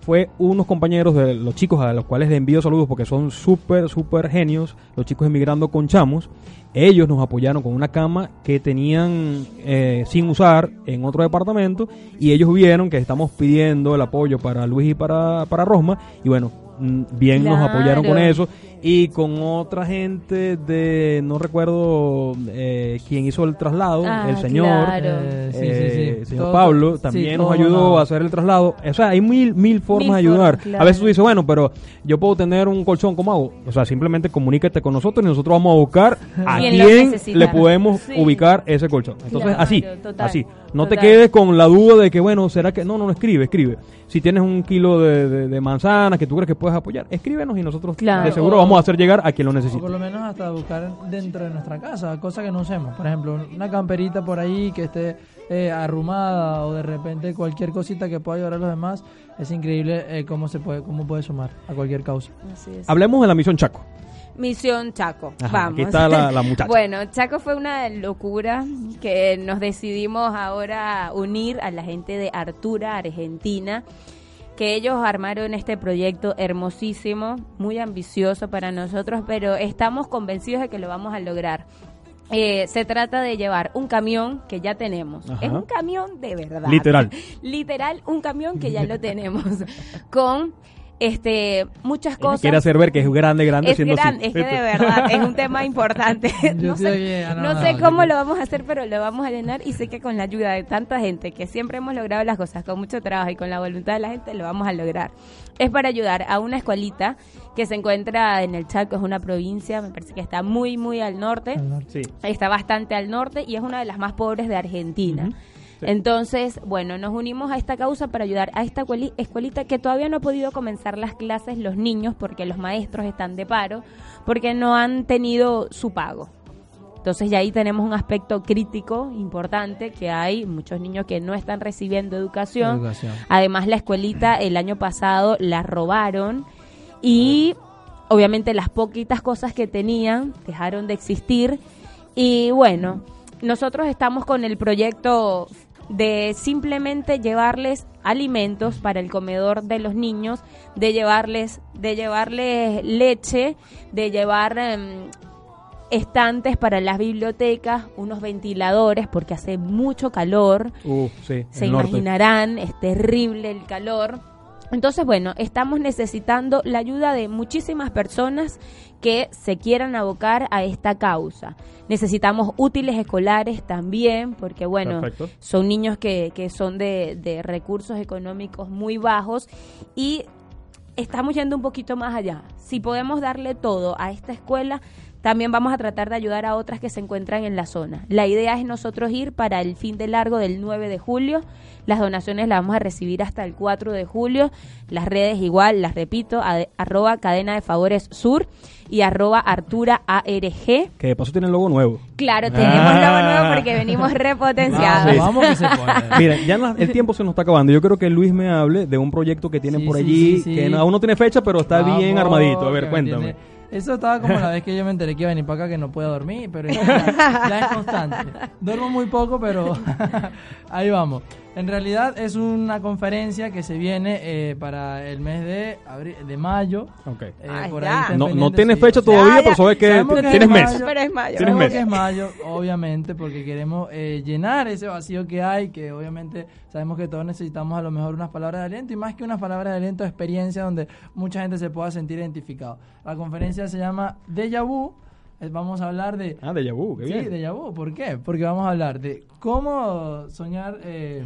fue unos compañeros de los chicos a los cuales le envío saludos porque son súper, súper genios, los chicos emigrando con chamos. Ellos nos apoyaron con una cama que tenían eh, sin usar en otro departamento y ellos vieron que estamos pidiendo el apoyo para Luis y para, para Rosma y bueno, mm, bien nos apoyaron con eso y con otra gente de, no recuerdo eh, quién hizo el traslado, Ah, el señor. claro. Eh, sí, Eh, sí, sí. señor Todo- Pablo sí, también nos ayudó a hacer el traslado. O sea, hay mil, mil formas Mil de ayudar. formas, claro. A veces tú dices, bueno, pero yo puedo tener un colchón, ¿cómo hago? O sea, simplemente comunícate con nosotros y nosotros vamos a buscar a quién le podemos Sí. ubicar ese colchón. Entonces, Claro, así, total, así. No te quedes con la duda de que, bueno, ¿será que...? No, no, no, escribe, escribe. Si tienes un kilo de, de, de manzanas que tú crees que puedes apoyar, escríbenos y nosotros Claro. de seguro O- vamos a hacer llegar a quien lo O necesite. por lo menos hasta buscar dentro de nuestra casa, cosas que no usemos. Por ejemplo, una camperita por ahí que esté eh, arrumada o de repente cualquier cosita que pueda ayudar a los demás. Es increíble eh, cómo se puede cómo puede sumar a cualquier causa. Así es. Hablemos de la misión Chaco. Misión Chaco. Ajá, Vamos. aquí está la- la muchacha. bueno, Chaco fue una locura que nos decidimos ahora unir a la gente de Artura, Argentina, que ellos armaron este proyecto hermosísimo, muy ambicioso para nosotros, pero estamos convencidos de que lo vamos a lograr. Eh, se trata de llevar un camión que ya tenemos. Ajá. Es un camión de verdad. Literal. Literal, un camión que ya lo tenemos. Con este, muchas cosas. Quiere hacer ver que es grande, grande, es siendo grande, es que de verdad es un tema importante. No sé, ah, no, no no, sé no, cómo lo vamos a hacer, pero lo vamos a llenar y sé que con la ayuda de tanta gente, que siempre hemos logrado las cosas con mucho trabajo y con la voluntad de la gente, lo vamos a lograr. Es para ayudar a una escuelita que se encuentra en el Chaco, es una provincia, me parece que está muy, muy al norte. Sí. Está bastante al norte y es una de las más pobres de Argentina. Sí. Entonces, bueno, nos unimos a esta causa para ayudar a esta escueli- escuelita que todavía no ha podido comenzar las clases los niños porque los maestros están de paro, porque no han tenido su pago. Entonces ya ahí tenemos un aspecto crítico importante que hay muchos niños que no están recibiendo educación. Educación. Además la escuelita el año pasado la robaron y obviamente las poquitas cosas que tenían dejaron de existir y bueno, nosotros estamos con el proyecto de simplemente llevarles alimentos para el comedor de los niños, de llevarles de llevarles leche, de llevar em, estantes para las bibliotecas, unos ventiladores porque hace mucho calor. Uh, sí, Se norte. imaginarán, es terrible el calor. Entonces, bueno, estamos necesitando la ayuda de muchísimas personas que se quieran abocar a esta causa. Necesitamos útiles escolares también, porque bueno, Perfecto. son niños que, que son de, de recursos económicos muy bajos y estamos yendo un poquito más allá. Si podemos darle todo a esta escuela, también vamos a tratar de ayudar a otras que se encuentran en la zona. La idea es nosotros ir para el fin de largo del 9 de julio. Las donaciones las vamos a recibir hasta el 4 de julio. Las redes igual, las repito, a- arroba cadena de favores sur y arroba artura ARG. Que de paso tiene el logo nuevo. Claro, tenemos Ah. logo nuevo porque venimos repotenciados. Vamos, vamos que se. Mira, ya no- el tiempo se nos está acabando. Yo creo que Luis me hable de un proyecto que tienen Sí, por sí, allí, sí, sí. que no- aún no tiene fecha, pero está bien armadito. A ver, cuéntame. Eso estaba como la vez que yo me enteré que iba a venir para acá que no puedo dormir, pero ya, ya es constante. Duermo muy poco, pero ahí vamos. En realidad es una conferencia que se viene eh, para el mes de abril, de mayo. Ok. Eh, Ay, por ya. estén No, no pendientes, tiene sí. fecha todavía, ya. pero sabes que que tienes es mes. mayo. Pero es mayo. Tienes mes. que es mayo, obviamente, porque queremos eh, llenar ese vacío que hay, que obviamente sabemos que todos necesitamos a lo mejor unas palabras de aliento y más que unas palabras de aliento, experiencia donde mucha gente se pueda sentir identificado. La conferencia se llama Deja Vu. Vamos a hablar de... Ah, de Yabu, qué Sí, bien. Deja Vu. ¿Por qué? Porque vamos a hablar de cómo soñar... eh,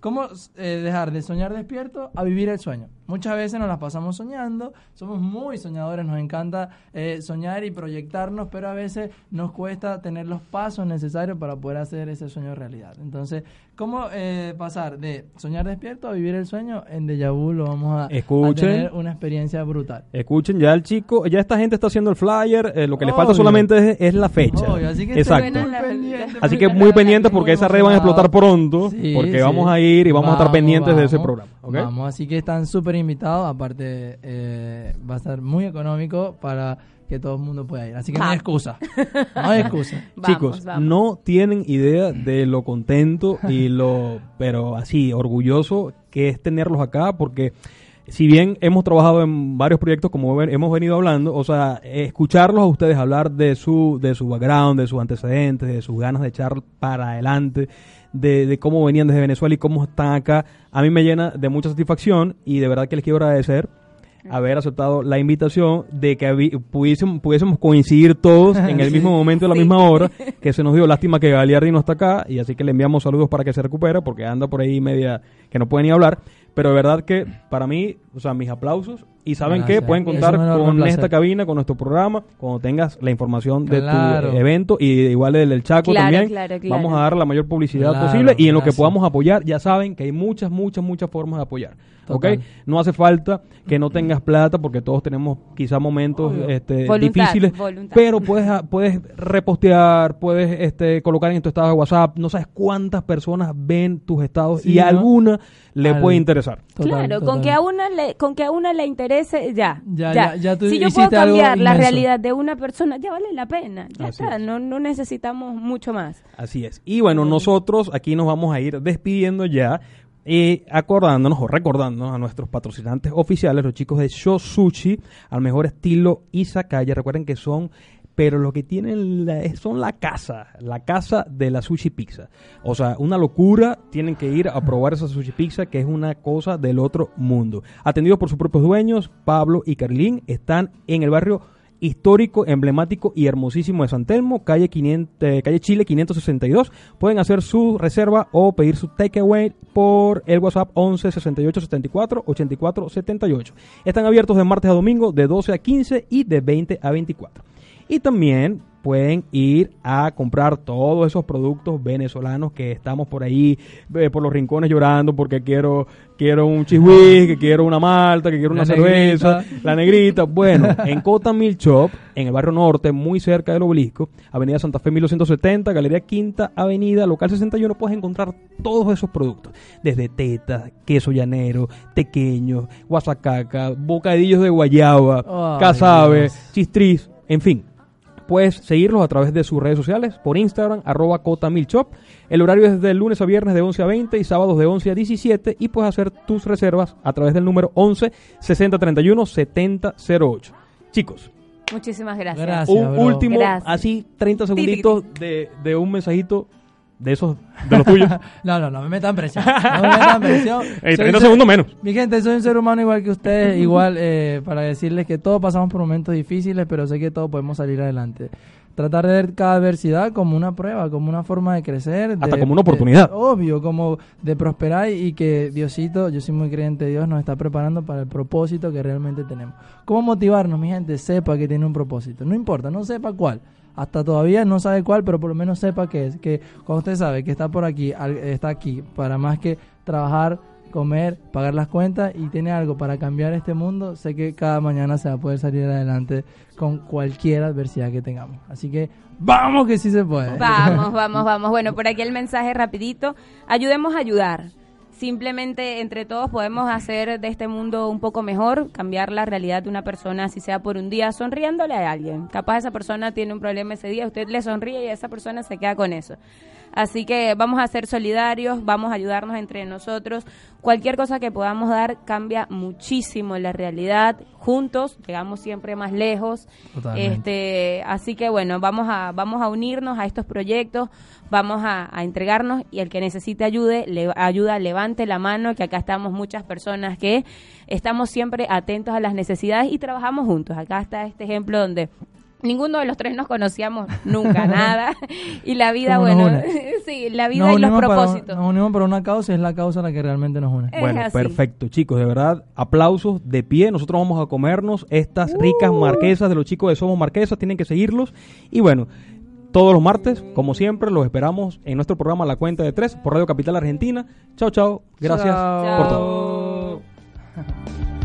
Cómo eh, dejar de soñar despierto a vivir el sueño. Muchas veces nos las pasamos soñando, somos muy soñadores, nos encanta eh, soñar y proyectarnos, pero a veces nos cuesta tener los pasos necesarios para poder hacer ese sueño realidad. Entonces, ¿cómo eh, pasar de soñar despierto a vivir el sueño? En Deja Vu lo vamos a, a Escuchen. tener una experiencia brutal. Escuchen, ya el chico, ya esta gente está haciendo el flyer, eh, lo que le falta Obvio. solamente es, es la fecha. Obvio, así que Exacto. Así que porque muy pendientes que porque muy esas redes van a explotar pronto, Sí, porque sí. vamos a ir y vamos, a estar Vamos, pendientes de ese programa. Vamos, así que están súper invitados. Aparte, eh, va a estar muy económico para que todo el mundo pueda ir. Así que no hay excusa. No hay excusa. Vamos, Chicos, vamos. no tienen idea de lo contento y lo, pero así, orgulloso que es tenerlos acá, porque si bien hemos trabajado en varios proyectos, como ven- hemos venido hablando, o sea, escucharlos a ustedes hablar de su, de su background, de sus antecedentes, de sus ganas de echar para adelante, de, de cómo venían desde Venezuela y cómo están acá, a mí me llena de mucha satisfacción y de verdad que les quiero agradecer haber aceptado la invitación de que pudiésemos, pudiésemos coincidir todos en el mismo momento, a la Sí. misma hora, que se nos dio. Lástima que Galiardi no está acá, y así que le enviamos saludos para que se recupere, porque anda por ahí media que no puede ni hablar, pero de verdad que para mí, o sea, mis aplausos, y saben Gracias. que pueden contar con placer. esta cabina, con nuestro programa, cuando tengas la información de Claro. tu evento, y igual del, del Chaco Claro, también, claro, claro. vamos a dar la mayor publicidad Claro, posible, y en lo que podamos apoyar, ya saben que hay muchas, muchas, muchas formas de apoyar. ¿ok? Total. No hace falta que no tengas plata porque todos tenemos quizá momentos Obvio. este, Voluntad, difíciles, voluntad. pero puedes a- puedes repostear, puedes este, colocar en tu estado de WhatsApp, no sabes cuántas personas ven tus estados Sí, y a ¿no? alguna le Al- puede interesar. Total, claro, total. con que a una le, con que a una le interese, ya. Ya, ya, ya tú si yo puedo cambiar la realidad de una persona, ya vale la pena. Ya Así está, es. no, no necesitamos mucho más. Así es. Y bueno, nosotros aquí nos vamos a ir despidiendo ya. Y acordándonos o recordándonos a nuestros patrocinantes oficiales, los chicos de Shosushi, al mejor estilo Izakaya. Recuerden que son pero lo que tienen la- son la casa, la casa de la sushi pizza. O sea, una locura, tienen que ir a probar esa sushi pizza que es una cosa del otro mundo. Atendidos por sus propios dueños, Pablo y Carlín, están en el barrio histórico, emblemático y hermosísimo de San Telmo, calle, 500, eh, calle Chile 562. Pueden hacer su reserva o pedir su takeaway por el WhatsApp 11 68 74 84 78. Están abiertos de martes a domingo de 12 a 15 y de 20 a 24. Y también pueden ir a comprar todos esos productos venezolanos que estamos por ahí eh, por los rincones llorando porque quiero quiero un chihuahua, que quiero una malta, que quiero una La cerveza, negrita. la negrita. Bueno, en Cota Milk Shop, en el barrio norte, muy cerca del obelisco, Avenida Santa Fe 1270, Galería Quinta Avenida, local 61, puedes encontrar todos esos productos. Desde tetas, queso llanero, tequeños, guasacaca, bocadillos de guayaba, Ay, casabe, chistriz, en fin. Puedes seguirlos a través de sus redes sociales, por Instagram, arroba Cota Milk Shop. El horario es de lunes a viernes de 11 a 20 y sábados de 11 a 17 y puedes hacer tus reservas a través del número 11 60 31 70 08. Chicos, Muchísimas gracias. Gracias. un bro. último, Gracias. así 30 Ti, ti, ti. segunditos de, de un mensajito de esos, de los tuyos. No, no, no me metan presión. No me metan presión. Ey, Soy 30 un segundos menos. Mi gente, soy un ser humano igual que ustedes, igual eh, para decirles que todos pasamos por momentos difíciles, pero sé que todos podemos salir adelante. Tratar de ver cada adversidad como una prueba, como una forma de crecer. Hasta de- como una de- oportunidad. obvio, como de prosperar y que Diosito, yo soy muy creyente de Dios, nos está preparando para el propósito que realmente tenemos. ¿Cómo motivarnos, mi gente? Sepa que tiene un propósito. No importa, no sepa cuál. Hasta todavía no sabe cuál, pero por lo menos sepa que es. Que cuando usted sabe que está por aquí, está aquí, para más que trabajar, comer, pagar las cuentas y tiene algo para cambiar este mundo, sé que cada mañana se va a poder salir adelante con cualquier adversidad que tengamos. Así que vamos que sí se puede. Vamos, vamos, vamos. Bueno, por aquí el mensaje rapidito. Ayudemos a ayudar. Simplemente entre todos podemos hacer de este mundo un poco mejor, cambiar la realidad de una persona, si sea por un día, sonriéndole a alguien. Capaz esa persona tiene un problema ese día, usted le sonríe y esa persona se queda con eso. Así que vamos a ser solidarios, vamos a ayudarnos entre nosotros. Cualquier cosa que podamos dar cambia muchísimo la realidad. Juntos llegamos siempre más lejos. Totalmente. Este, así que bueno, vamos a, vamos a unirnos a estos proyectos, vamos a, a entregarnos y el que necesite ayude, le, ayuda, levante la mano, que acá estamos muchas personas que estamos siempre atentos a las necesidades y trabajamos juntos. Acá está este ejemplo donde ninguno de los tres nos conocíamos nunca nada y la vida, ¿Cómo nos bueno, sí, la vida Nos y los unimos, para, propósitos. nos unimos para una causa y es la causa la que realmente nos une. Es Bueno, así. perfecto, chicos, de verdad, aplausos de pie. Nosotros vamos a comernos estas ricas Uh. marquesas de los chicos de Somos Marquesas, tienen que seguirlos. Y bueno, todos los martes, como siempre, los esperamos en nuestro programa La Cuenta de Tres por Radio Capital Argentina. Chao, chao. Gracias Chao. por todo.